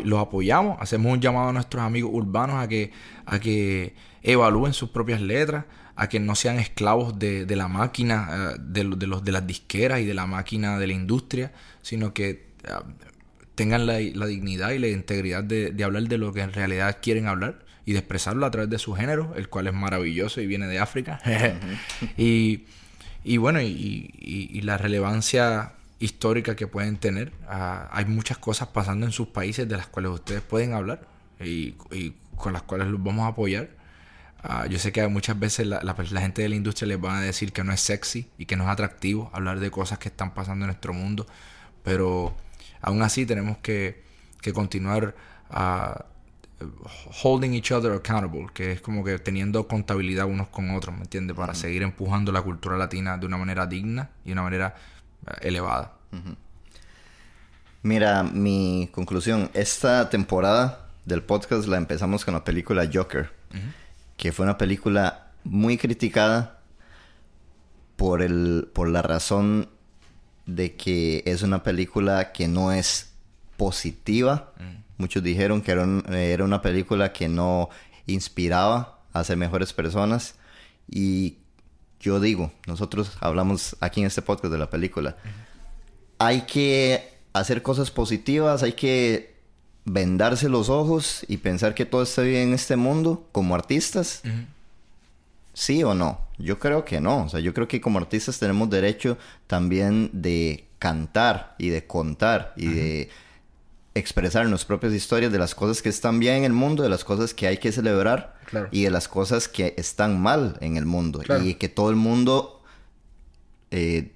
los apoyamos, hacemos un llamado a nuestros amigos urbanos a que, a que evalúen sus propias letras, a que no sean esclavos de, la máquina, eh, de, los, de las disqueras y de la máquina de la industria, sino que eh, tengan la, la dignidad y la integridad de, de, hablar de lo que en realidad quieren hablar y de expresarlo a través de su género, el cual es maravilloso y viene de África. y, y, bueno, y, y, la relevancia histórica que pueden tener. Uh, hay muchas cosas pasando en sus países de las cuales ustedes pueden hablar y, con las cuales los vamos a apoyar. Uh, yo sé que muchas veces la, la, la, gente de la industria les va a decir que no es sexy y que no es atractivo hablar de cosas que están pasando en nuestro mundo, pero aún así tenemos que, que continuar uh, holding each other accountable, que es como que teniendo contabilidad unos con otros, ¿me entiendes? Para seguir empujando la cultura latina de una manera digna y de una manera elevada. Uh -huh. Mira, mi conclusión, esta temporada del podcast la empezamos con la película Joker, que fue una película muy criticada por, el, por la razón de que es una película que no es positiva. Muchos dijeron que era, un, era, una película que no inspiraba a ser mejores personas. Y yo digo, nosotros hablamos aquí en este podcast de la película. Hay que hacer cosas positivas, hay que vendarse los ojos y pensar que todo está bien en este mundo como artistas. Uh -huh. ¿Sí o no? Yo creo que no. O sea, yo creo que como artistas tenemos derecho también de cantar y de contar y uh -huh. de expresar nuestras propias historias de las cosas que están bien en el mundo, de las cosas que hay que celebrar claro. y de las cosas que están mal en el mundo. Claro. Y que todo el mundo, eh,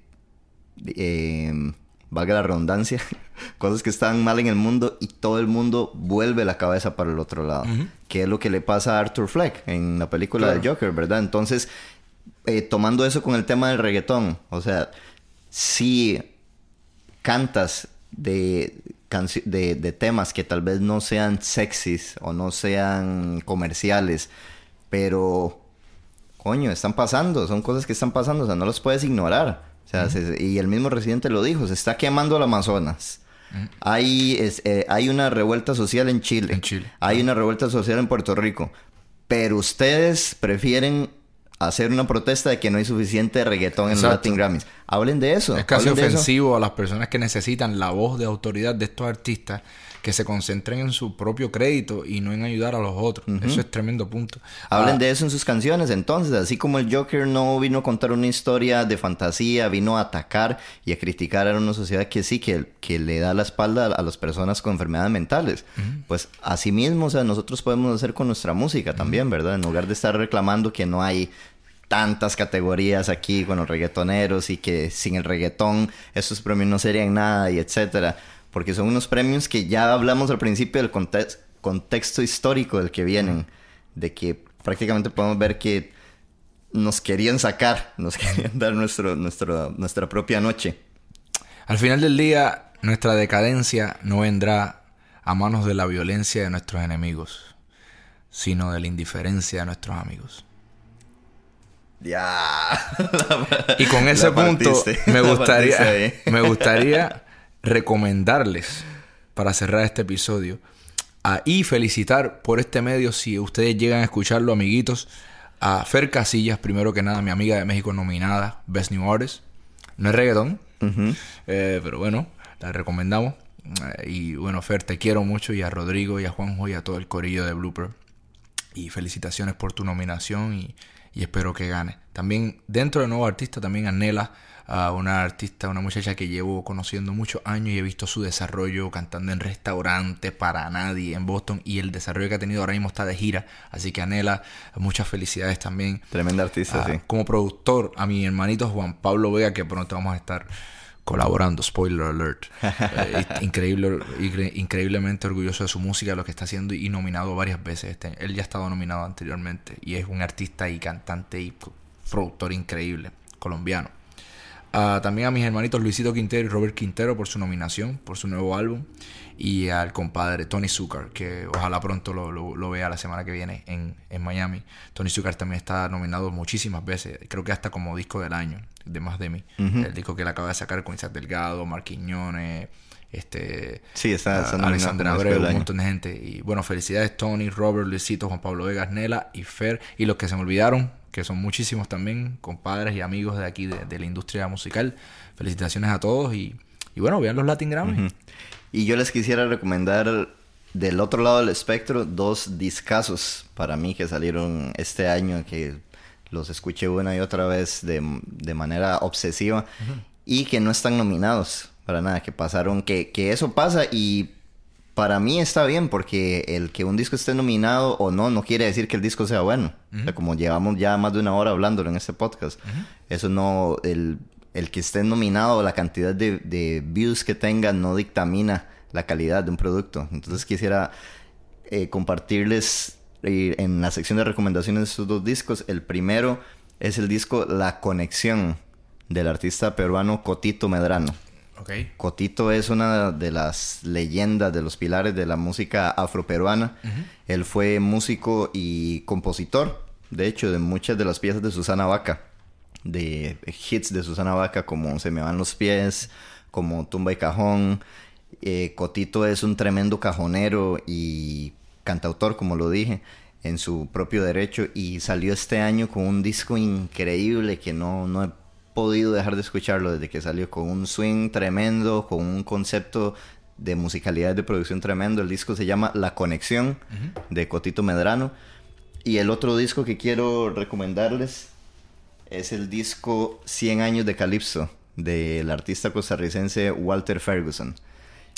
eh, valga la redundancia, cosas que están mal en el mundo y todo el mundo vuelve la cabeza para el otro lado. Uh -huh. Que es lo que le pasa a Arthur Fleck en la película claro. de Joker, ¿verdad? Entonces, eh, tomando eso con el tema del reggaetón, o sea, si cantas de de, de, temas que tal vez no sean sexys o no sean comerciales, pero coño, están pasando, son cosas que están pasando, o sea, no los puedes ignorar. O sea, uh -huh. se, y el mismo residente lo dijo, se está quemando el Amazonas. Uh -huh. hay, es, eh, hay una revuelta social en Chile. En Chile. Hay uh -huh. una revuelta social en Puerto Rico. Pero ustedes prefieren hacer una protesta de que no hay suficiente reggaetón en los Latin Grammys. Hablen de eso. Es casi ofensivo a las personas que necesitan la voz de autoridad de estos artistas que se concentren en su propio crédito y no en ayudar a los otros. Uh -huh. Eso es tremendo punto. Hablen ah, de eso en sus canciones. Entonces, así como el Joker no vino a contar una historia de fantasía, vino a atacar y a criticar a una sociedad que sí, que, que le da la espalda a las personas con enfermedades mentales. Uh -huh. Pues así mismo, o sea, nosotros podemos hacer con nuestra música también, uh -huh. ¿verdad? En lugar de estar reclamando que no hay tantas categorías aquí con los reggaetoneros y que sin el reggaetón esos premios no serían nada y etcétera. Porque son unos premios que ya hablamos al principio del context, contexto histórico del que vienen. De que prácticamente podemos ver que nos querían sacar, nos querían dar nuestro, nuestro, nuestra propia noche. Al final del día, nuestra decadencia no vendrá a manos de la violencia de nuestros enemigos, sino de la indiferencia de nuestros amigos. Ya. y con ese punto me gustaría, me gustaría recomendarles para cerrar este episodio a, y felicitar por este medio si ustedes llegan a escucharlo, amiguitos, a Fer Casillas, primero que nada, mi amiga de México nominada, Best New Artist. No es reggaetón, uh -huh. eh, pero bueno, la recomendamos. Eh, y bueno, Fer, te quiero mucho y a Rodrigo y a Juanjo y a todo el corillo de Blooper. Y felicitaciones por tu nominación y y espero que gane. También dentro de nuevo artista, también Anela, uh, una artista, una muchacha que llevo conociendo muchos años y he visto su desarrollo cantando en restaurantes para nadie en Boston y el desarrollo que ha tenido ahora mismo está de gira. Así que Anela, muchas felicidades también. Tremenda artista, uh, sí. Como productor, a mi hermanito Juan Pablo Vega, que pronto vamos a estar colaborando, spoiler alert. eh, increíble, increíblemente orgulloso de su música, lo que está haciendo y nominado varias veces. Este, él ya ha estado nominado anteriormente y es un artista y cantante y productor increíble, colombiano. Uh, también a mis hermanitos Luisito Quintero y Robert Quintero por su nominación, por su nuevo álbum. Y al compadre Tony Zucker, que ojalá pronto lo, lo, lo vea la semana que viene en, en, Miami. Tony Zucker también está nominado muchísimas veces, creo que hasta como disco del año, de Más de mí. Uh -huh. El disco que él acaba de sacar con Isaac Delgado, Marquiñones, este, sí, está, está uh, Alexandra Abreu, un montón de gente. Y bueno, felicidades Tony, Robert, Luisito, Juan Pablo Vegas, Nela y Fer. Y los que se me olvidaron, que son muchísimos también, compadres y amigos de aquí, de, de la industria musical. Felicitaciones a todos y, y bueno, vean los Latin Grammy. Uh -huh. Y yo les quisiera recomendar del otro lado del espectro dos discazos para mí que salieron este año que los escuché una y otra vez de, de manera obsesiva y que no están nominados para nada, que pasaron, que, que eso pasa y para mí está bien porque el que un disco esté nominado o no no quiere decir que el disco sea bueno. o sea, como llevamos ya más de una hora hablándolo en este podcast, eso no, el, el que esté nominado, la cantidad de, de, views que tenga no dictamina la calidad de un producto. Entonces quisiera eh, compartirles eh, en la sección de recomendaciones de estos dos discos. El primero es el disco La Conexión del artista peruano Cotito Medrano. Okay. Cotito es una de las leyendas, de los pilares de la música afroperuana. Uh -huh. Él fue músico y compositor, de hecho, de muchas de las piezas de Susana Vaca, de hits de Susana Vaca como Se me van los pies, como Tumba y Cajón. Eh, Cotito es un tremendo cajonero y cantautor, como lo dije, en su propio derecho y salió este año con un disco increíble que no, no he podido dejar de escucharlo desde que salió con un swing tremendo, con un concepto de musicalidad de producción tremendo. El disco se llama La Conexión uh -huh. de Cotito Medrano. Y el otro disco que quiero recomendarles es el disco 100 años de Calypso del artista costarricense Walter Ferguson.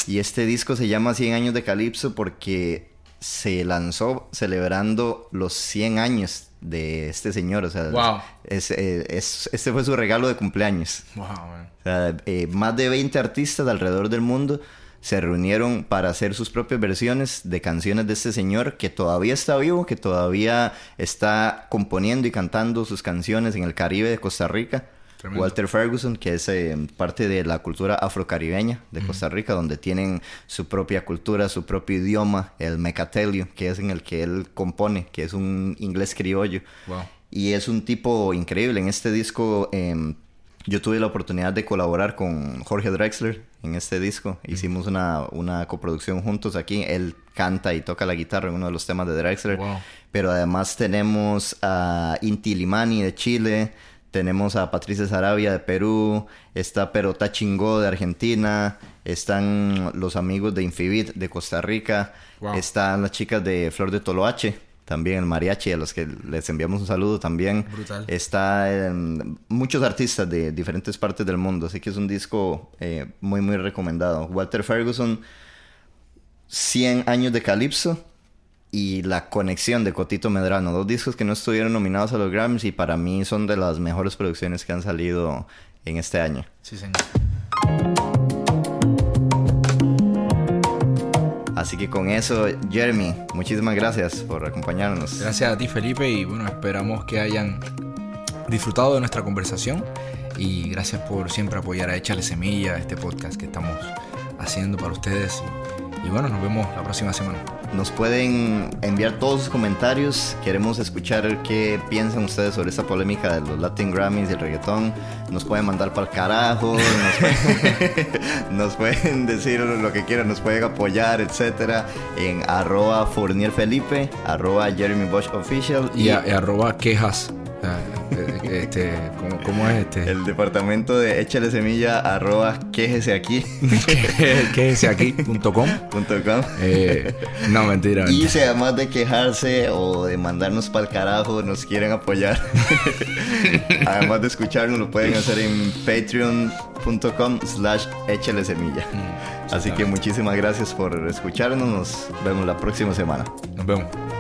Y este disco se llama 100 años de Calypso porque se lanzó celebrando los 100 años de este señor. O sea, wow. es, es, este fue su regalo de cumpleaños. Wow, man. O sea, eh, más de 20 artistas alrededor del mundo se reunieron para hacer sus propias versiones de canciones de este señor que todavía está vivo, que todavía está componiendo y cantando sus canciones en el Caribe de Costa Rica. Tremendo. Walter Ferguson, que es eh, parte de la cultura afrocaribeña de. Costa Rica, donde tienen su propia cultura, su propio idioma, el mecatelio, que es en el que él compone, que es un inglés criollo. Wow. Y es un tipo increíble. En este disco eh, yo tuve la oportunidad de colaborar con Jorge Drexler en este disco. Hicimos una, una coproducción juntos aquí. Él canta y toca la guitarra en uno de los temas de Drexler. Wow. Pero además tenemos a Inti Limani de Chile. Tenemos a Patricia Sarabia de Perú, está Perota Chingó de Argentina, están los amigos de Infibit de Costa Rica, wow. están las chicas de Flor de Toloache, también el mariachi, a los que les enviamos un saludo también. Brutal. Está eh, muchos artistas de diferentes partes del mundo, así que es un disco eh, muy, muy recomendado. Walter Ferguson, 100 años de Calypso y La Conexión de Cotito Medrano, dos discos que no estuvieron nominados a los Grammys y para mí son de las mejores producciones que han salido en este año. Sí, señor. Así que con eso, Jeremy, muchísimas gracias por acompañarnos. Gracias a ti, Felipe, y bueno, esperamos que hayan disfrutado de nuestra conversación y gracias por siempre apoyar a Échale Semilla, este podcast que estamos haciendo para ustedes. Y, y bueno, nos vemos la próxima semana. Nos pueden enviar todos sus comentarios. Queremos escuchar qué piensan ustedes sobre esta polémica de los Latin Grammys y el reggaetón. Nos pueden mandar para el carajo. Nos pueden, nos pueden, decir lo que quieran. Nos pueden apoyar, etcétera. En arroba Fournier Felipe, arroba Jeremy Bosch Official. Y, y, a, y arroba quejas. Este, ¿cómo, ¿cómo, es este? El departamento de échale semilla arroba quéjese aquí. quéjese aquí.com. eh, no, mentira, mentira. Y si además de quejarse o de mandarnos para el carajo, nos quieren apoyar. además de escucharnos, lo pueden hacer en patreon.com slash échale semilla. Mm, Así que muchísimas gracias por escucharnos. Nos vemos la próxima semana. Nos vemos.